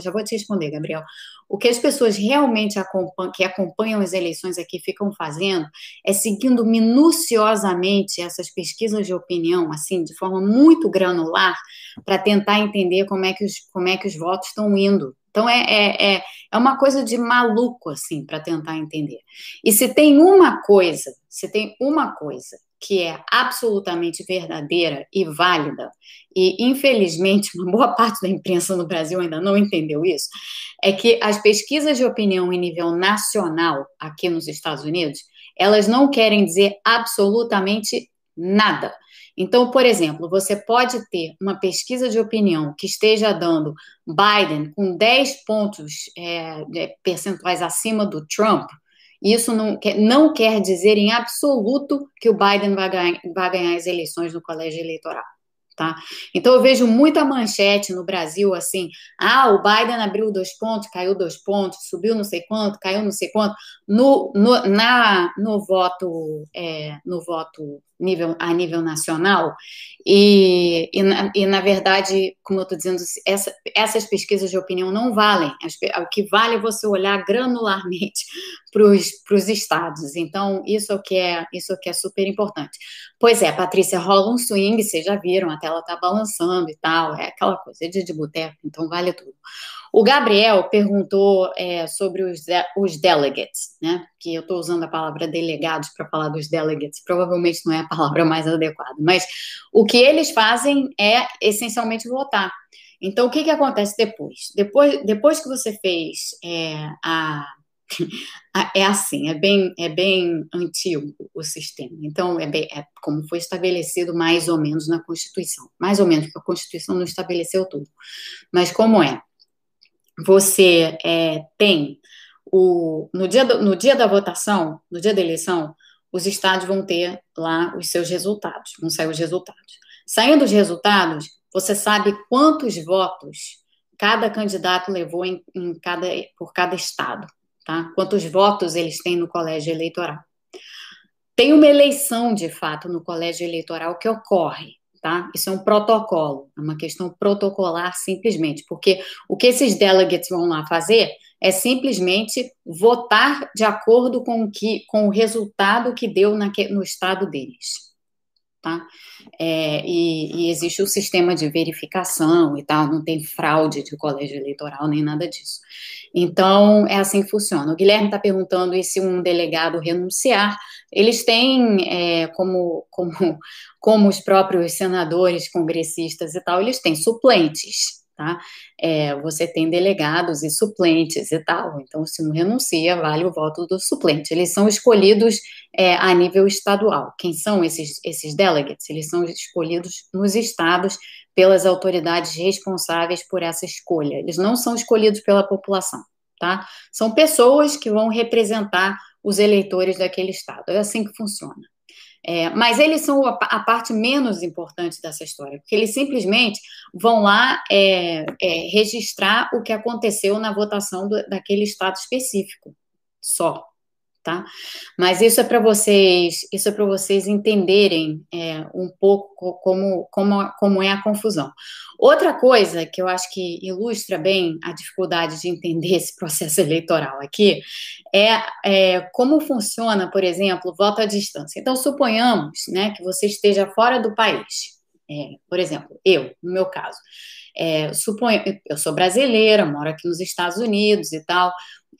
já vou te responder, Gabriel, o que as pessoas realmente acompanham, que acompanham as eleições aqui ficam fazendo é seguindo minuciosamente essas pesquisas de opinião, assim, de forma muito granular, para tentar entender como é que os, como é que os votos estão indo. Então, é, é, é, é uma coisa de maluco, assim, para tentar entender. E se tem uma coisa, se tem uma coisa que é absolutamente verdadeira e válida, e infelizmente uma boa parte da imprensa no Brasil ainda não entendeu isso, é que as pesquisas de opinião em nível nacional aqui nos Estados Unidos, elas não querem dizer absolutamente nada. Então, por exemplo, você pode ter uma pesquisa de opinião que esteja dando Biden com 10 pontos é, percentuais acima do Trump, isso não quer, não quer dizer em absoluto que o Biden vai ganhar, vai ganhar as eleições no colégio eleitoral. Tá? Então eu vejo muita manchete no Brasil assim: ah, o Biden abriu dois pontos, caiu dois pontos, subiu não sei quanto, caiu não sei quanto. No, no, na, no voto, é, no voto nível, a nível nacional, e, e, na, e na verdade, como eu estou dizendo, essa, essas pesquisas de opinião não valem. O que vale é você olhar granularmente para os estados. Então, isso é o que é, isso é o que é super importante. Pois é, Patrícia, rola um swing, vocês já viram, a tela está balançando e tal, é aquela coisa, é de, de boteco, então vale tudo. O Gabriel perguntou é, sobre os, os delegates, né? Que eu estou usando a palavra delegados para falar dos delegates, provavelmente não é a palavra mais adequada, mas o que eles fazem é essencialmente votar. Então, o que, que acontece depois? Depois, depois que você fez é, a é assim, é bem, é bem antigo o sistema. Então, é, bem, é, como foi estabelecido mais ou menos na Constituição. Mais ou menos, porque a Constituição não estabeleceu tudo. Mas como é? Você é, tem o, no, dia do, no dia da votação, no dia da eleição, os estados vão ter lá os seus resultados, vão sair os resultados. Saindo os resultados, você sabe quantos votos cada candidato levou em, em cada, por cada estado, tá? Quantos votos eles têm no colégio eleitoral. Tem uma eleição, de fato, no colégio eleitoral que ocorre tá? Isso é um protocolo, é uma questão protocolar simplesmente, porque o que esses delegates vão lá fazer é simplesmente votar de acordo com o, que, com o resultado que deu na, no estado deles tá? É, e, e, existe o sistema de verificação e tal, não tem fraude de colégio eleitoral nem nada disso. Então, é assim que funciona. O Guilherme está perguntando e se um delegado renunciar, eles têm, é, como, como, como os próprios senadores, congressistas e tal, eles têm suplentes, tá? É, você tem delegados e suplentes e tal. Então, se não renuncia, vale o voto do suplente. Eles são escolhidos é, a nível estadual. Quem são esses, esses delegates? Eles são escolhidos nos estados pelas autoridades responsáveis por essa escolha. Eles não são escolhidos pela população, tá? São pessoas que vão representar os eleitores daquele estado. É assim que funciona. É, mas eles são a, a, parte menos importante dessa história, porque eles simplesmente vão lá é, é, registrar o que aconteceu na votação do, daquele estado específico, só tá? Mas isso é para vocês, isso é para vocês entenderem é, um pouco como, como, como é a confusão. Outra coisa que eu acho que ilustra bem a dificuldade de entender esse processo eleitoral aqui é, é como funciona, por exemplo, o voto à distância. Então, suponhamos né, que você esteja fora do país. É, por exemplo, eu, no meu caso, é, suponho, eu sou brasileira, moro aqui nos Estados Unidos e tal,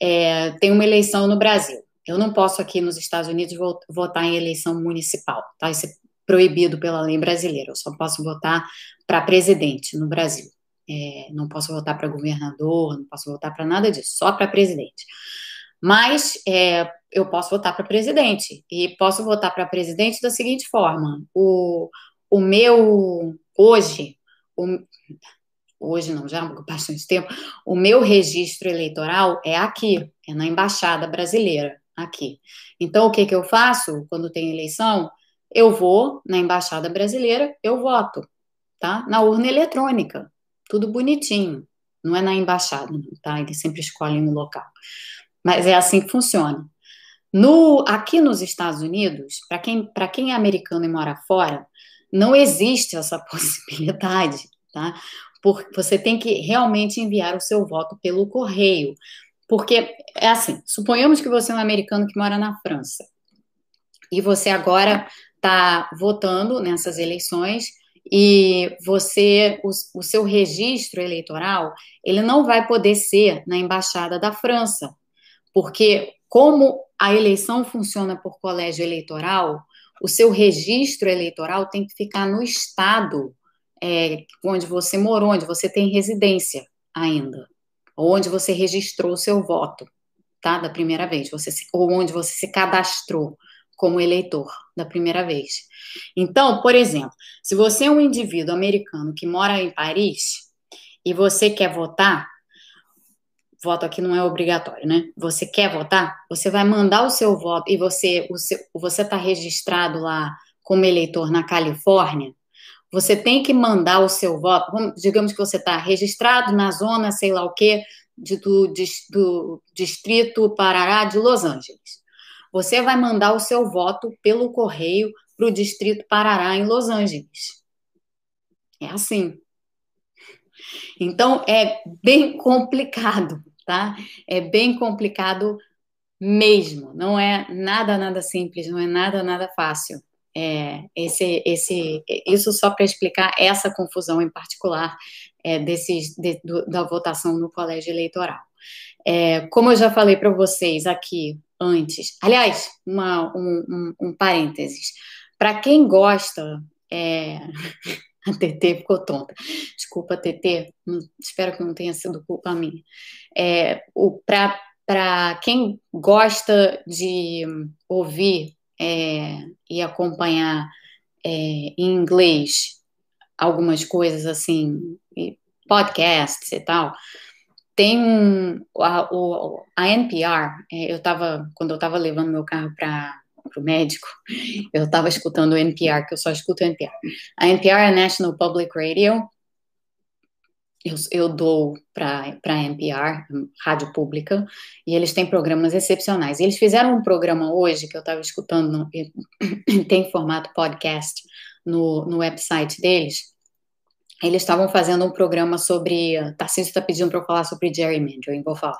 é, tem uma eleição no Brasil. Eu não posso aqui nos Estados Unidos votar em eleição municipal, tá? Isso é proibido pela lei brasileira. Eu só posso votar para presidente no Brasil. É, não posso votar para governador, não posso votar para nada disso, só para presidente. Mas é, eu posso votar para presidente e posso votar para presidente da seguinte forma: o, o meu hoje, o, hoje não, já há bastante tempo, o meu registro eleitoral é aqui, é na embaixada brasileira aqui. Então, o que, que eu faço quando tem eleição? Eu vou na embaixada brasileira, eu voto, tá? Na urna eletrônica, tudo bonitinho. Não é na embaixada, tá? Eles sempre escolhem um local. Mas é assim que funciona. No, aqui nos Estados Unidos, para quem, quem é americano e mora fora, não existe essa possibilidade, tá? Porque você tem que realmente enviar o seu voto pelo correio. Porque é assim, suponhamos que você é um americano que mora na França. E você agora está votando nessas eleições e você o, o, seu registro eleitoral ele não vai poder ser na embaixada da França. Porque como a eleição funciona por colégio eleitoral o seu registro eleitoral tem que ficar no estado é, onde você morou onde você tem residência ainda onde você registrou o seu voto, tá? Da primeira vez, você se, ou onde você se cadastrou como eleitor da primeira vez. Então, por exemplo, se você é um indivíduo americano que mora em Paris e você quer votar, voto aqui não é obrigatório, né? Você quer votar, você vai mandar o seu voto e você o seu, você está registrado lá como eleitor na Califórnia, você tem que mandar o seu voto. digamos que você está registrado na zona, sei lá o quê, de, do, de, do Distrito Parará de Los Angeles. Você vai mandar o seu voto pelo correio para o Distrito Parará em Los Angeles. É assim. Então, é bem complicado, tá? É bem complicado mesmo. Não é nada, nada simples, não é nada, nada fácil. É, esse, esse, isso só para explicar essa confusão em particular é, desses, de, do, da votação no colégio eleitoral. É, como eu já falei para vocês aqui antes, aliás, uma, um, um, um parênteses, para quem gosta, é, a TT ficou tonta, desculpa, TT, espero que não tenha sido culpa minha. É, para quem gosta de ouvir é, e acompanhar é, em inglês algumas coisas assim, podcasts e tal, tem um, a, o, a NPR, é, eu estava, quando eu estava levando meu carro para o médico, eu estava escutando o NPR, que eu só escuto NPR. A NPR é National Public Radio, eu, eu dou para a NPR, rádio pública, e eles têm programas excepcionais. Eles fizeram um programa hoje que eu estava escutando, no, tem formato podcast no, no website deles. Eles estavam fazendo um programa sobre. Tarcísio está pedindo para eu falar sobre gerrymandering, vou falar.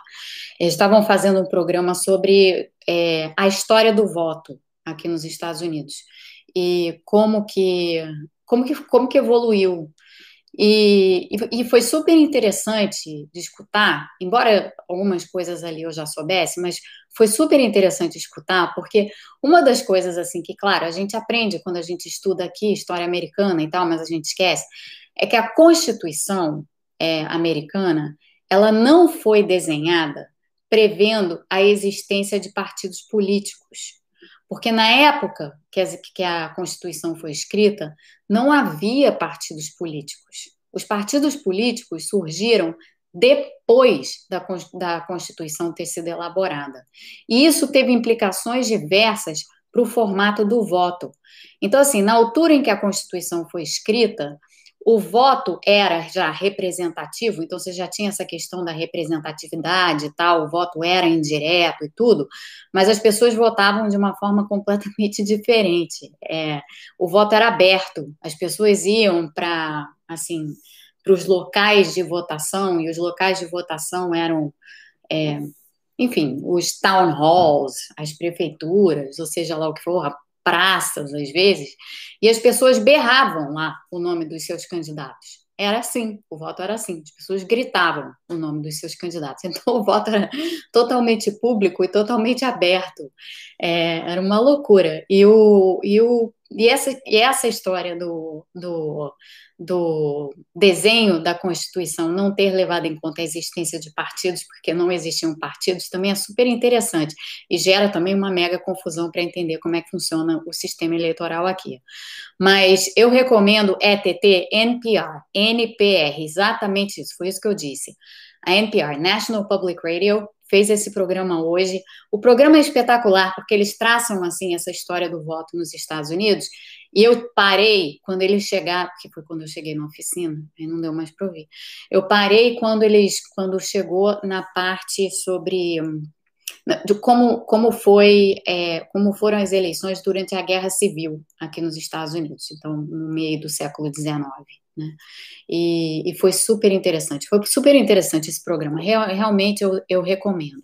Eles estavam fazendo um programa sobre é, a história do voto aqui nos Estados Unidos e como que como que, como que evoluiu e, e, foi super interessante de escutar, embora algumas coisas ali eu já soubesse, mas foi super interessante escutar, porque uma das coisas, assim, que, claro, a gente aprende quando a gente estuda aqui história americana e tal, mas a gente esquece, é que a Constituição, é, americana, ela não foi desenhada prevendo a existência de partidos políticos. Porque na época que, a Constituição foi escrita, não havia partidos políticos. Os partidos políticos surgiram depois da, da Constituição ter sido elaborada. E isso teve implicações diversas para o formato do voto. Então, assim, na altura em que a Constituição foi escrita, o voto era já representativo, então você já tinha essa questão da representatividade e tal, o voto era indireto e tudo, mas as pessoas votavam de uma forma completamente diferente. É, o voto era aberto, as pessoas iam para, assim, para os locais de votação, e os locais de votação eram, é, enfim, os town halls, as prefeituras, ou seja lá o que for, praças, às vezes, e as pessoas berravam lá o nome dos seus candidatos. Era assim, o voto era assim, as pessoas gritavam o nome dos seus candidatos. Então, o voto era totalmente público e totalmente aberto. É, era uma loucura. E, o, e, o, e, essa, e essa história do, do do desenho da Constituição não ter levado em conta a existência de partidos, porque não existiam partidos, também é super interessante e gera também uma mega confusão para entender como é que funciona o sistema eleitoral aqui. Mas eu recomendo ETT, NPR, NPR, exatamente isso, foi isso que eu disse. A NPR, National Public Radio, fez esse programa hoje. O programa é espetacular porque eles traçam assim essa história do voto nos Estados Unidos. E eu parei quando eles chegaram, que foi quando eu cheguei na oficina, aí não deu mais para ouvir. Eu parei quando eles, quando chegou na parte sobre de como, como foi é, como foram as eleições durante a Guerra Civil aqui nos Estados Unidos, então no meio do século XIX. Né? E, e, foi super interessante. Foi super interessante esse programa. Real, realmente eu, eu recomendo.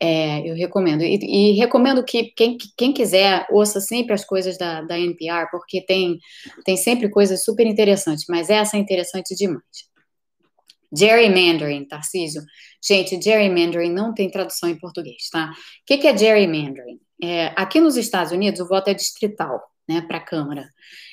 É, eu recomendo. E, e, recomendo que quem, quem quiser ouça sempre as coisas da, da NPR, porque tem, tem sempre coisas super interessantes, mas essa é interessante demais. Gerrymandering, Tarcísio. Gente, gerrymandering não tem tradução em português, tá? O que, que é gerrymandering? É, aqui nos Estados Unidos, o voto é distrital, né, para a Câmara.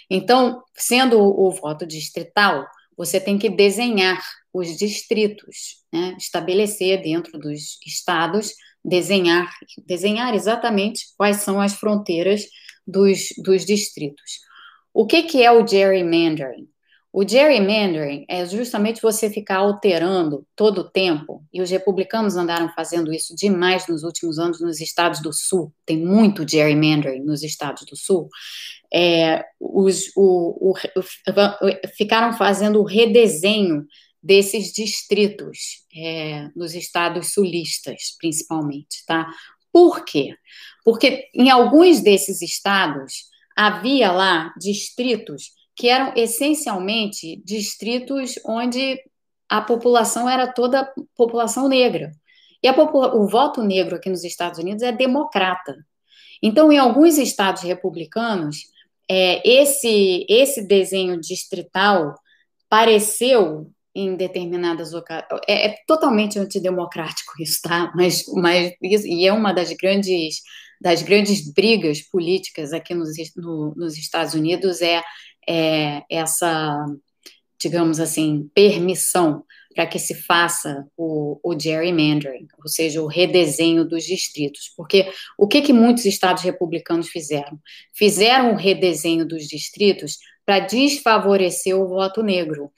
Então, sendo o, voto distrital, você tem que desenhar os distritos, né, estabelecer dentro dos estados, desenhar, desenhar exatamente quais são as fronteiras dos, dos distritos. O que, que é o gerrymandering? O gerrymandering é justamente você ficar alterando todo o tempo, e os republicanos andaram fazendo isso demais nos últimos anos nos estados do Sul, tem muito gerrymandering nos estados do Sul, é, os, o, o, o, ficaram fazendo o redesenho desses distritos é, nos estados sulistas, principalmente, tá? Por quê? Porque em alguns desses estados havia lá distritos que eram essencialmente distritos onde a população era toda população negra. E o voto negro aqui nos Estados Unidos é democrata. Então, em alguns estados republicanos, é, esse, esse desenho distrital pareceu em determinadas ocasiões. É, é, totalmente antidemocrático isso, tá? Mas, mas isso, e é uma das grandes das grandes brigas políticas aqui nos, no, nos Estados Unidos é é, essa, digamos assim, permissão para que se faça o, o, gerrymandering, ou seja, o redesenho dos distritos. Porque o que, que muitos estados republicanos fizeram? Fizeram o redesenho dos distritos para desfavorecer o voto negro,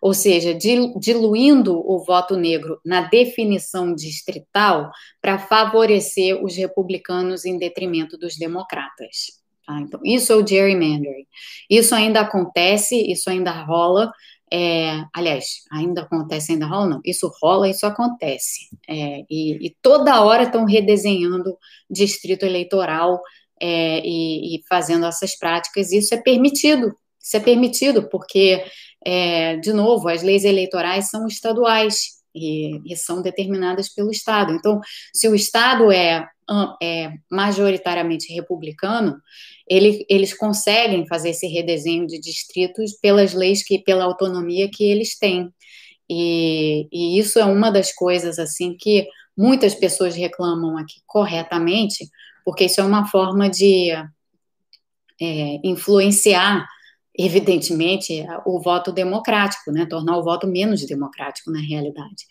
ou seja, diluindo o voto negro na definição distrital para favorecer os republicanos em detrimento dos democratas. Tá? Então, isso é o gerrymandering. Isso ainda acontece, isso ainda rola. É, aliás, ainda acontece, ainda rola, não. Isso rola, isso acontece. É, e, e, toda hora estão redesenhando distrito eleitoral é, e, e, fazendo essas práticas. Isso é permitido. Isso é permitido porque, é, de novo, as leis eleitorais são estaduais e, e são determinadas pelo Estado. Então, se o Estado é é, majoritariamente republicano, ele, eles conseguem fazer esse redesenho de distritos pelas leis que, pela autonomia que eles têm. E, e isso é uma das coisas assim que muitas pessoas reclamam aqui corretamente, porque isso é uma forma de é, influenciar evidentemente, o voto democrático, né? Tornar o voto menos democrático na realidade.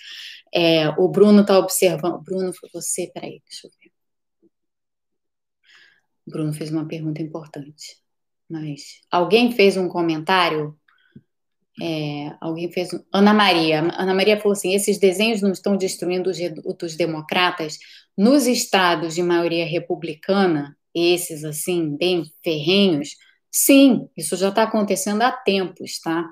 É, o Bruno está observando. Bruno, você, peraí, deixa eu ver. Bruno fez uma pergunta importante. Mas alguém fez um comentário é, alguém fez. Ana Maria. Ana Maria falou assim: esses desenhos não estão destruindo os, os democratas nos estados de maioria republicana, esses assim, bem ferrenhos. Sim, isso já está acontecendo há tempos, tá?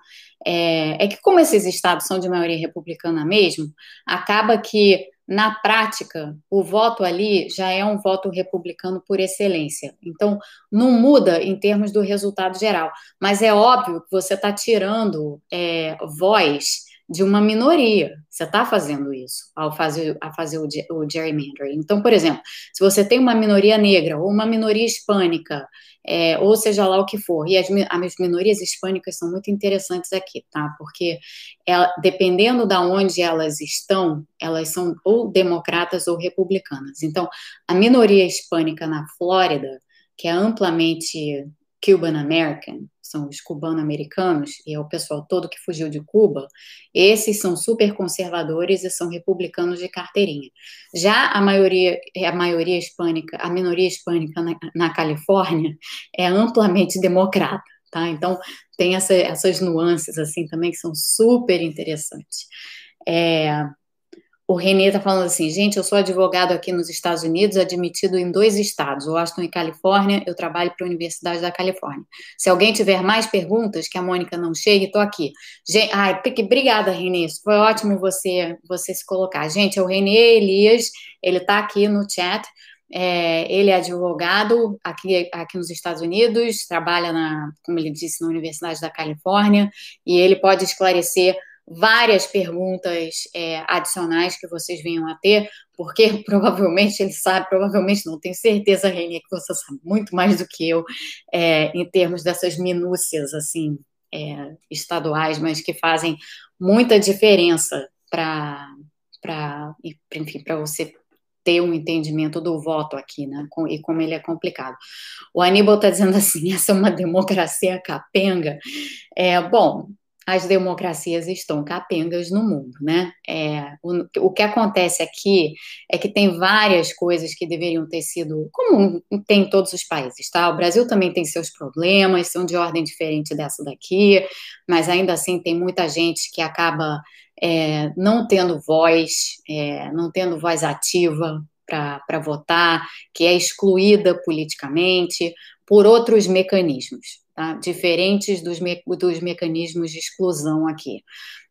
É, é que, como esses estados são de maioria republicana mesmo, acaba que na prática, o voto ali já é um voto republicano por excelência. Então, não muda em termos do resultado geral. Mas é óbvio que você está tirando é, voz de uma minoria. Você está fazendo isso ao fazer, a fazer o, o gerrymandering. Então, por exemplo, se você tem uma minoria negra ou uma minoria hispânica, é, ou seja lá o que for, e as, as minorias hispânicas são muito interessantes aqui, tá? Porque ela, dependendo de onde elas estão, elas são ou democratas ou republicanas. Então, a minoria hispânica na Flórida, que é amplamente Cuban American, são os cubano-americanos, e é o pessoal todo que fugiu de Cuba, esses são super conservadores e são republicanos de carteirinha. Já a maioria, a maioria hispânica, a minoria hispânica na, na Califórnia é amplamente democrata, tá? Então tem essa, essas nuances assim também que são super interessantes. É, o Renê está falando assim, gente, eu sou advogado aqui nos Estados Unidos, admitido em dois estados, Washington e Califórnia, eu trabalho para a Universidade da Califórnia. Se alguém tiver mais perguntas, que a Mônica não chegue, estou aqui. Gente, ai, obrigada, Renê, foi ótimo você, você se colocar. Gente, é o Renê Elias, ele está aqui no chat, é, ele é advogado aqui, aqui nos Estados Unidos, trabalha, na, como ele disse, na Universidade da Califórnia, e ele pode esclarecer várias perguntas é, adicionais que vocês venham a ter, porque provavelmente ele sabe, provavelmente não, tenho certeza, Reni, que você sabe muito mais do que eu é, em termos dessas minúcias, assim, é, estaduais, mas que fazem muita diferença para, enfim, para você ter um entendimento do voto aqui, né? E como ele é complicado. O Aníbal está dizendo assim: essa é uma democracia capenga. É, bom, as democracias estão capengas no mundo, né? É, o, o, que acontece aqui é que tem várias coisas que deveriam ter sido, como tem em todos os países, tá? O Brasil também tem seus problemas, são de ordem diferente dessa daqui, mas ainda assim tem muita gente que acaba é, não tendo voz, é, não tendo voz ativa para votar, que é excluída politicamente por outros mecanismos tá? diferentes dos, me dos mecanismos de exclusão aqui.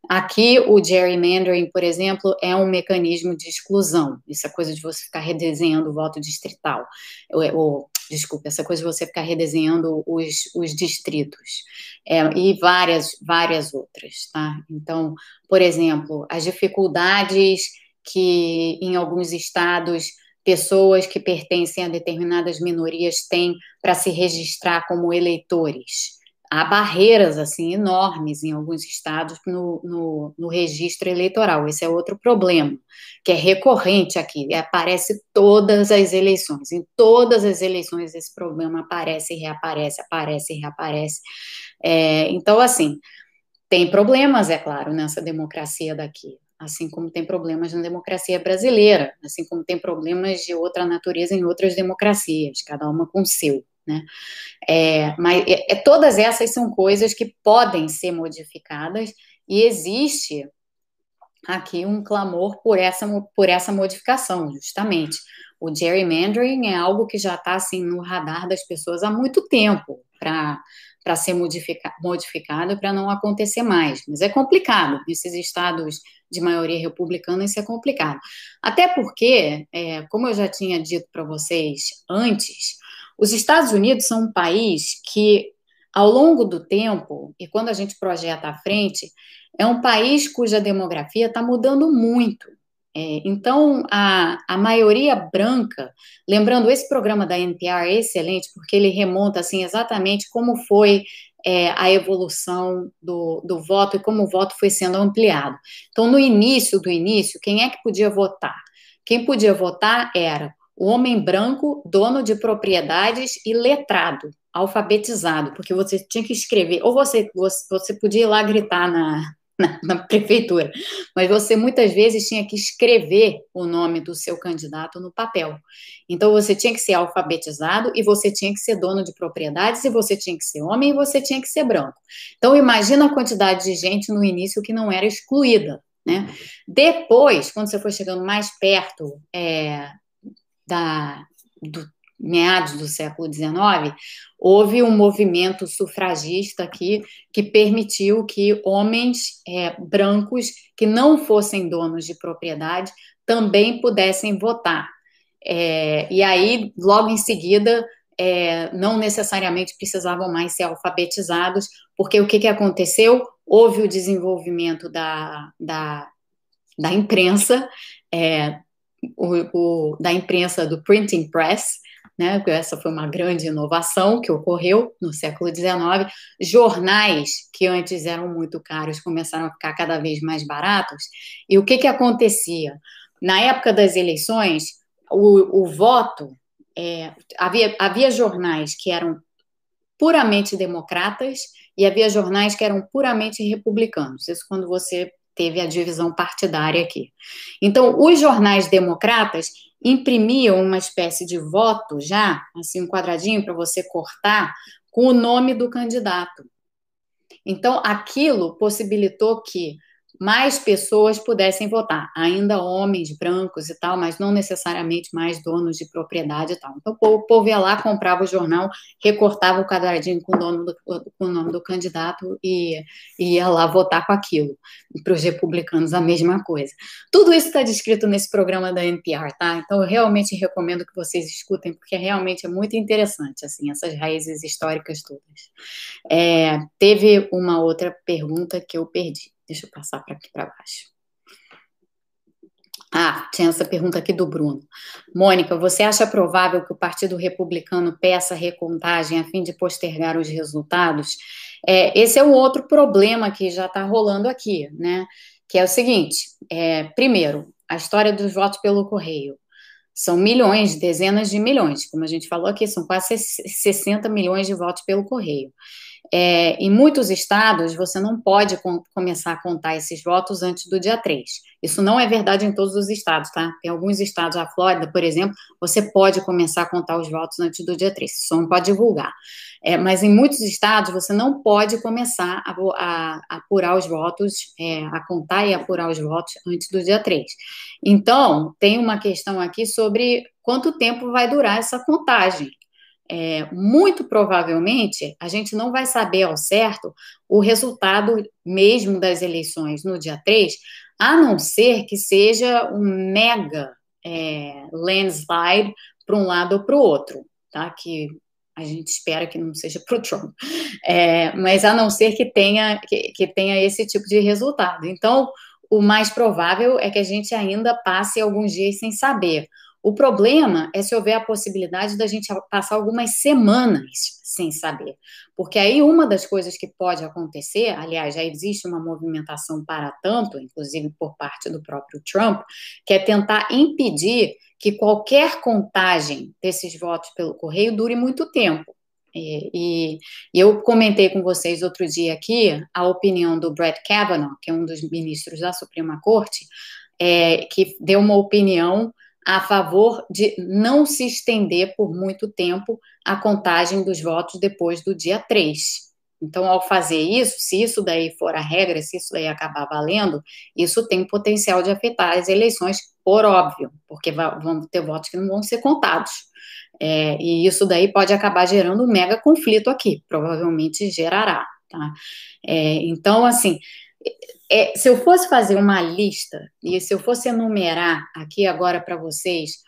Aqui, o gerrymandering, por exemplo, é um mecanismo de exclusão. Essa coisa de você ficar redesenhando o voto distrital. Ou, ou desculpa, essa coisa de você ficar redesenhando os, os distritos. É, e várias, várias outras, tá? Então, por exemplo, as dificuldades que em alguns estados pessoas que pertencem a determinadas minorias têm para se registrar como eleitores. Há barreiras assim enormes em alguns estados no, no, no, registro eleitoral. Esse é outro problema, que é recorrente aqui, aparece todas as eleições. Em todas as eleições esse problema aparece e reaparece, aparece e reaparece. É, então, assim, tem problemas, é claro, nessa democracia daqui assim como tem problemas na democracia brasileira, assim como tem problemas de outra natureza em outras democracias, cada uma com o seu. Né? É, mas é, é, todas essas são coisas que podem ser modificadas e existe aqui um clamor por essa, por essa modificação, justamente. O gerrymandering é algo que já está assim no radar das pessoas há muito tempo para para ser modifica, modificado para não acontecer mais. Mas é complicado. Nesses estados de maioria republicana, isso é complicado. Até porque, é, como eu já tinha dito para vocês antes, os Estados Unidos são um país que, ao longo do tempo, e quando a gente projeta à frente, é um país cuja demografia está mudando muito. É, então, a, a maioria branca, lembrando, esse programa da NPR é excelente, porque ele remonta assim exatamente como foi é, a evolução do, do voto e como o voto foi sendo ampliado. Então, no início do início, quem é que podia votar? Quem podia votar era o homem branco, dono de propriedades e letrado, alfabetizado, porque você tinha que escrever, ou você, você, você podia ir lá gritar na, na, na, prefeitura, mas você muitas vezes tinha que escrever o nome do seu candidato no papel. Então você tinha que ser alfabetizado e você tinha que ser dono de propriedades e você tinha que ser homem e você tinha que ser branco. Então imagina a quantidade de gente no início que não era excluída, né? Depois, quando você foi chegando mais perto é, da, do meados do século XIX, houve um movimento sufragista aqui que permitiu que homens é, brancos que não fossem donos de propriedade também pudessem votar. É, e aí, logo em seguida, é, não necessariamente precisavam mais ser alfabetizados, porque o que, que aconteceu? Houve o desenvolvimento da, da, da imprensa, é, o, o, da imprensa do printing press, né? Essa foi uma grande inovação que ocorreu no século XIX. Jornais que antes eram muito caros começaram a ficar cada vez mais baratos. E o que, que acontecia? Na época das eleições, o, o voto é, havia, havia jornais que eram puramente democratas e havia jornais que eram puramente republicanos. Isso quando você teve a divisão partidária aqui. Então, os jornais democratas imprimiam uma espécie de voto já, assim, um quadradinho para você cortar, com o nome do candidato. Então, aquilo possibilitou que mais pessoas pudessem votar, ainda homens brancos e tal, mas não necessariamente mais donos de propriedade e tal. Então o povo ia lá, comprava o jornal, recortava o quadradinho com o, nome do, com o nome do candidato e, e ia lá votar com aquilo. Para os republicanos, a mesma coisa. Tudo isso está descrito nesse programa da NPR, tá? Então eu realmente recomendo que vocês escutem, porque realmente é muito interessante, assim, essas raízes históricas todas. É, teve uma outra pergunta que eu perdi. Deixa eu passar para aqui para baixo. Ah, tinha essa pergunta aqui do Bruno. Mônica, você acha provável que o Partido Republicano peça recontagem a fim de postergar os resultados? É, esse é um outro problema que já está rolando aqui, né? Que é o seguinte: é, primeiro, a história dos votos pelo correio. São milhões, dezenas de milhões, como a gente falou aqui, são quase 60 milhões de votos pelo correio. É, em muitos estados, você não pode com, começar a contar esses votos antes do dia 3. Isso não é verdade em todos os estados, tá? Em alguns estados, a Flórida, por exemplo, você pode começar a contar os votos antes do dia 3, só não pode divulgar. É, mas em muitos estados, você não pode começar a, a, a apurar os votos, é, a contar e apurar os votos antes do dia 3. Então, tem uma questão aqui sobre quanto tempo vai durar essa contagem é, muito provavelmente a gente não vai saber ao certo o resultado mesmo das eleições no dia 3, a não ser que seja um mega é, landslide para um lado ou para o outro, tá? Que a gente espera que não seja para o Trump, é, mas a não ser que tenha, que, que tenha esse tipo de resultado. Então, o mais provável é que a gente ainda passe alguns dias sem saber. O problema é se houver a possibilidade da gente passar algumas semanas sem saber. Porque aí uma das coisas que pode acontecer, aliás, já existe uma movimentação para tanto, inclusive por parte do próprio Trump, que é tentar impedir que qualquer contagem desses votos pelo correio dure muito tempo. E, e, eu comentei com vocês outro dia aqui a opinião do Brett Kavanaugh, que é um dos ministros da Suprema Corte, é, que deu uma opinião a favor de não se estender por muito tempo a contagem dos votos depois do dia 3. Então, ao fazer isso, se isso daí for a regra, se isso daí acabar valendo, isso tem potencial de afetar as eleições, por óbvio, porque vão ter votos que não vão ser contados. É, e isso daí pode acabar gerando um mega conflito aqui, provavelmente gerará. Tá? É, então, assim, é, se eu fosse fazer uma lista e se eu fosse enumerar aqui agora para vocês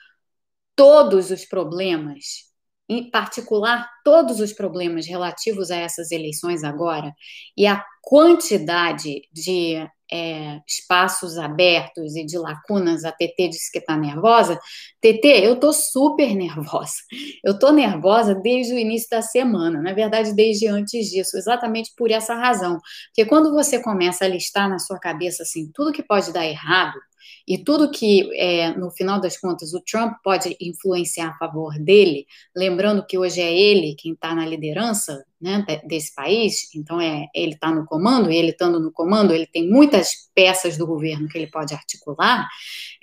todos os problemas, em particular todos os problemas relativos a essas eleições agora e a quantidade de é, espaços abertos e de lacunas, a TT disse que está nervosa. TT, eu estou super nervosa. Eu estou nervosa desde o início da semana, na verdade, desde antes disso, exatamente por essa razão. Porque quando você começa a listar na sua cabeça assim tudo que pode dar errado, e tudo que, é, no final das contas, o Trump pode influenciar a favor dele, lembrando que hoje é ele quem está na liderança né, desse país, então é ele está no comando, ele estando no comando, ele tem muitas peças do governo que ele pode articular.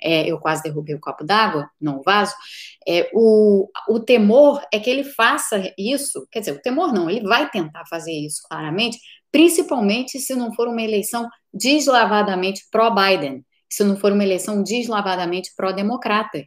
É, eu quase derrubei o copo d'água, não o vaso. É, o, o temor é que ele faça isso, quer dizer, o temor não, ele vai tentar fazer isso claramente, principalmente se não for uma eleição deslavadamente pró-Biden, se não for uma eleição deslavadamente pró-democratas.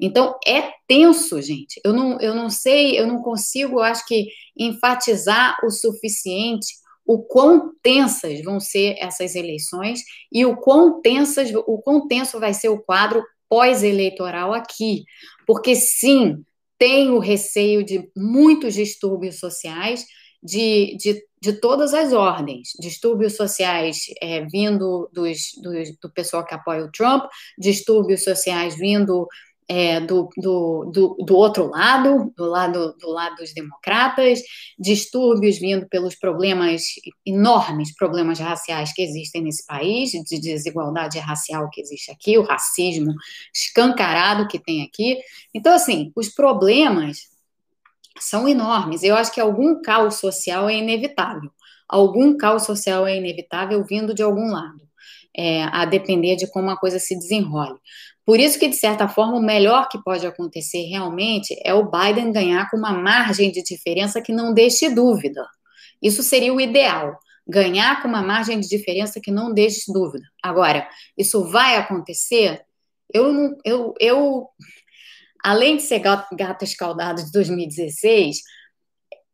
Então, é tenso, gente. Eu não, eu não sei, eu não consigo, acho que, enfatizar o suficiente o quão tensas vão ser essas eleições e o quão tensas, o quão tenso vai ser o quadro pós-eleitoral aqui. Porque, sim, tem o receio de muitos distúrbios sociais, de, de, de todas as ordens, distúrbios sociais é, vindo dos, dos, do pessoal que apoia o Trump, distúrbios sociais vindo é, do, do, do, do, outro lado, do lado, do lado dos democratas, distúrbios vindo pelos problemas, enormes problemas raciais que existem nesse país, de desigualdade racial que existe aqui, o racismo escancarado que tem aqui. Então, assim, os problemas são enormes. Eu acho que algum caos social é inevitável. Algum caos social é inevitável vindo de algum lado, é, a depender de como a coisa se desenrole. Por isso que, de certa forma, o melhor que pode acontecer realmente é o Biden ganhar com uma margem de diferença que não deixe dúvida. Isso seria o ideal. Ganhar com uma margem de diferença que não deixe dúvida. Agora, isso vai acontecer? Eu não. Eu, eu, além de ser gato escaldado de 2016,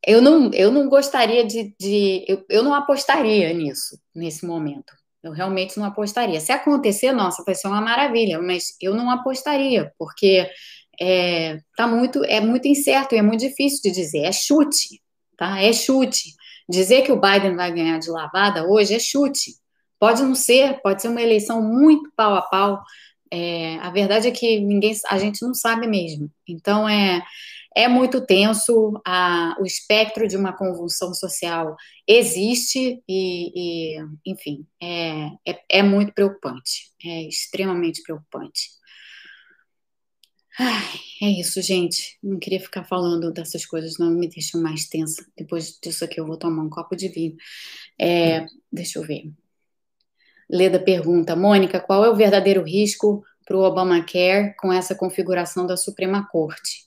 eu não, eu não gostaria de. de eu, eu não apostaria nisso, nesse momento. Eu realmente não apostaria. Se acontecer, nossa, vai ser uma maravilha, mas eu não apostaria, porque é, tá muito, é muito incerto e é muito difícil de dizer. É chute, tá? É chute. Dizer que o Biden vai ganhar de lavada hoje é chute. Pode não ser, pode ser uma eleição muito pau a pau. É, a verdade é que ninguém, a gente não sabe mesmo. Então é é muito tenso, a, o espectro de uma convulsão social existe e, e enfim, é, é, é, muito preocupante, é extremamente preocupante. É isso, gente. Não queria ficar falando dessas coisas, não me deixam mais tensa. Depois disso aqui eu vou tomar um copo de vinho. É, deixa eu ver. Leda pergunta, Mônica, qual é o verdadeiro risco para o Obamacare com essa configuração da Suprema Corte?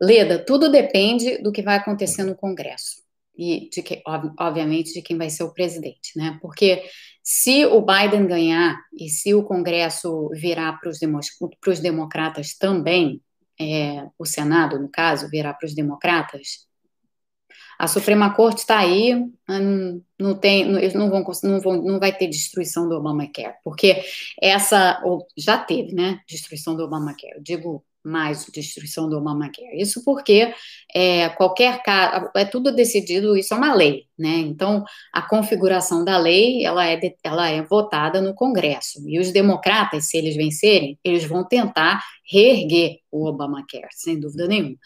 Leda, tudo depende do que vai acontecer no Congresso e de que, obviamente, de quem vai ser o presidente, né? Porque se o Biden ganhar e se o Congresso virar para os democratas também, é, o Senado, no caso, virar para os democratas, a Suprema Corte está aí, não, não tem, eles não vão, não vão, não vai ter destruição do Obamacare, porque essa, já teve, né, destruição do Obamacare. Digo mais destruição do Obamacare. Isso porque é, qualquer caso, é tudo decidido, isso é uma lei, né? Então, a configuração da lei, ela é, ela é votada no Congresso. E os democratas, se eles vencerem, eles vão tentar reerguer o Obamacare, sem dúvida nenhuma.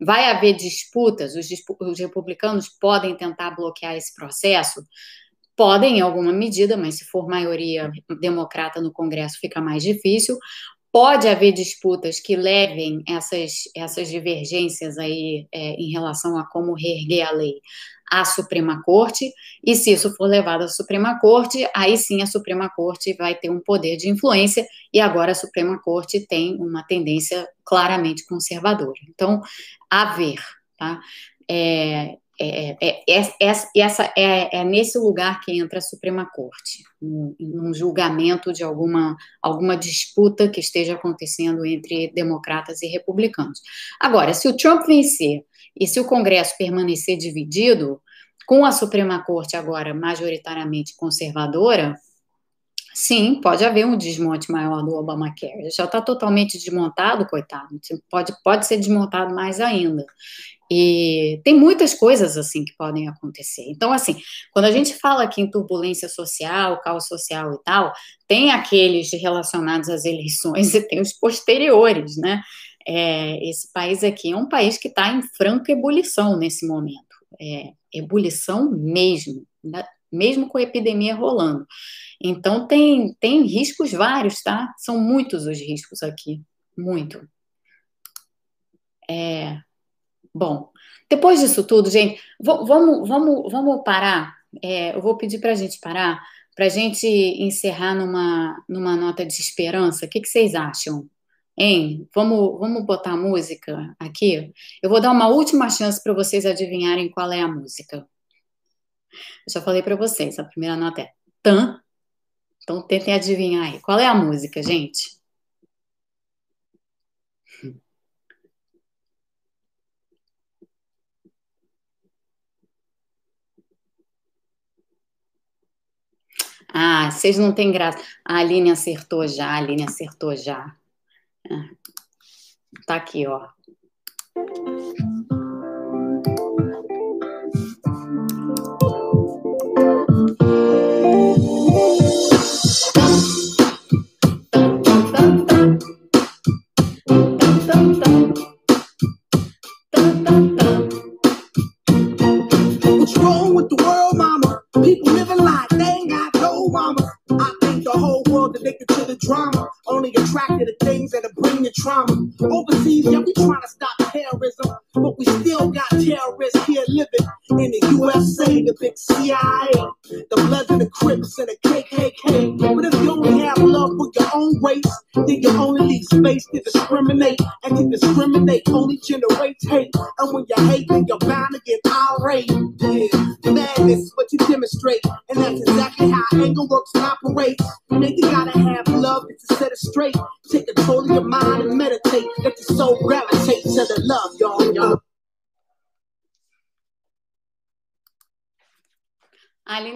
Vai haver disputas, os, os republicanos podem tentar bloquear esse processo, Podem, em alguma medida, mas se for maioria democrata no Congresso fica mais difícil pode haver disputas que levem essas, essas divergências aí é, em relação a como reerguer a lei à Suprema Corte, e se isso for levado à Suprema Corte, aí sim a Suprema Corte vai ter um poder de influência, e agora a Suprema Corte tem uma tendência claramente conservadora. Então, a ver, tá? É, é, é, é, é, essa é, é, nesse lugar que entra a Suprema Corte, num, num, julgamento de alguma, alguma disputa que esteja acontecendo entre democratas e republicanos. Agora, se o Trump vencer e se o Congresso permanecer dividido, com a Suprema Corte agora majoritariamente conservadora, Sim, pode haver um desmonte maior do Obamacare. Já está totalmente desmontado, coitado. Pode, pode ser desmontado mais ainda. E tem muitas coisas assim que podem acontecer. Então, assim, quando a gente fala aqui em turbulência social, caos social e tal, tem aqueles relacionados às eleições e tem os posteriores, né? É, esse país aqui é um país que está em franca ebulição nesse momento. É, ebulição mesmo. mesmo com a epidemia rolando. Então tem, tem riscos vários, tá? São muitos os riscos aqui, muito. É, bom, depois disso tudo, gente, vamos, vamos, vamos parar. É, eu vou pedir para a gente parar, para a gente encerrar numa, numa nota de esperança. O que, que vocês acham? Hein? Vamos, vamos botar a música aqui? Eu vou dar uma última chance para vocês adivinharem qual é a música. Eu já falei para vocês, a primeira nota é tan. Então tentem adivinhar aí. Qual é a música, gente? Ah, vocês não têm graça. A Aline acertou já, a Aline acertou já. Tá aqui, ó.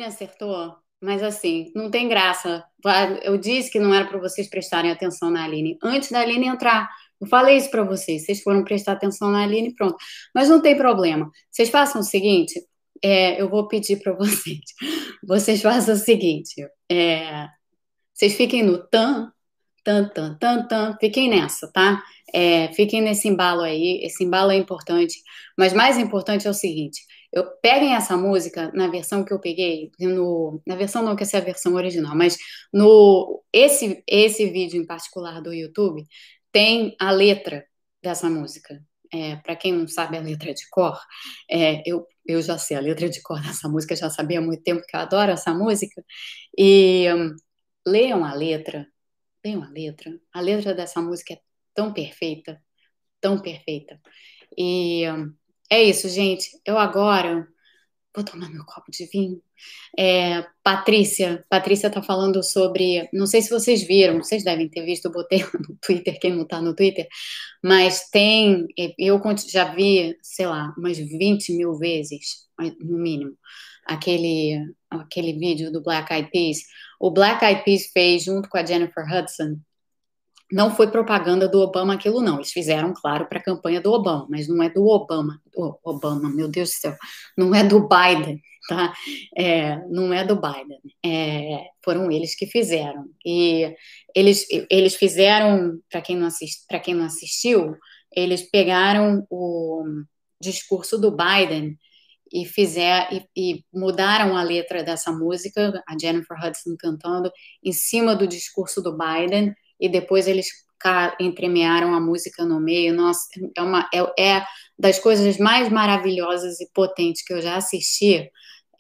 Acertou, mas assim, não tem graça. Eu disse que não era para vocês prestarem atenção na Aline. Antes da Aline entrar, eu falei isso para vocês. Vocês foram prestar atenção na Aline, pronto. Mas não tem problema. Vocês façam o seguinte: é, eu vou pedir para vocês. Vocês façam o seguinte: é, vocês fiquem no tan, tan, tan, tan, tan. Fiquem nessa, tá? É, fiquem nesse embalo aí. Esse embalo é importante. Mas mais importante é o seguinte: eu peguem essa música na versão que eu peguei, no, na versão não que essa é a versão original, mas no esse esse vídeo em particular do YouTube tem a letra dessa música. É, para quem não sabe a letra de cor, é, eu, eu já sei a letra de cor dessa música, já sabia há muito tempo que eu adoro essa música. E um, leiam a letra, leiam a letra. A letra dessa música é tão perfeita, tão perfeita. E um, é isso, gente. Eu agora vou tomar meu copo de vinho. É, Patrícia, Patrícia está falando sobre, não sei se vocês viram, vocês devem ter visto, eu botei no Twitter, quem não está no Twitter, mas tem, eu já vi, sei lá, umas 20 mil vezes, no mínimo, aquele, aquele vídeo do Black Eyed Peas. O Black Eyed Peas fez junto com a Jennifer Hudson não foi propaganda do Obama aquilo, não. Eles fizeram, claro, para a campanha do Obama, mas não é do Obama. Do Obama, meu Deus do céu. Não é do Biden, tá? É, não é do Biden. É, foram eles que fizeram. E eles, eles fizeram, para quem, não quem não assistiu, eles pegaram o discurso do Biden e fizer e, e, mudaram a letra dessa música, a Jennifer Hudson cantando, em cima do discurso do Biden e depois eles entremearam a música no meio. Nossa, é, uma, é, é das coisas mais maravilhosas e potentes que eu já assisti.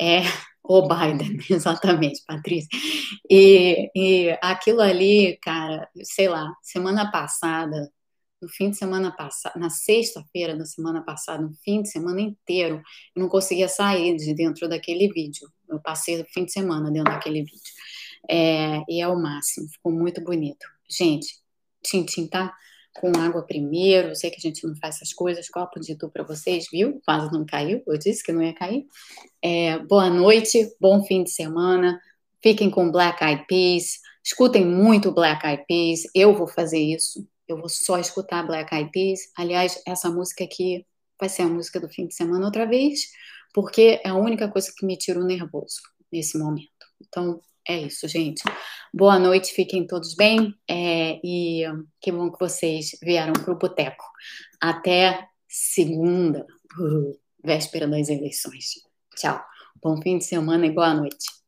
É o Biden, exatamente, Patrícia. E, e aquilo ali, cara, sei lá, semana passada, no fim de semana passado, na sexta-feira da semana passada, no fim de semana inteiro, eu não conseguia sair de dentro daquele vídeo. Eu passei o fim de semana dentro daquele vídeo. É, e é o máximo, ficou muito bonito. Gente, Tintim, tá? Com água primeiro, eu sei que a gente não faz essas coisas, copo de tu para vocês, viu? Quase não caiu, eu disse que não ia cair. É, boa noite, bom fim de semana, fiquem com Black Eyed Peas, escutem muito Black Eyed Peas, eu vou fazer isso, eu vou só escutar Black Eyed Peas. Aliás, essa música aqui vai ser a música do fim de semana outra vez, porque é a única coisa que me tira o nervoso nesse momento. Então, é isso, gente. Boa noite, fiquem todos bem. É, e que bom que vocês vieram para o Boteco. Até segunda, véspera das eleições. Tchau. Bom fim de semana e boa noite.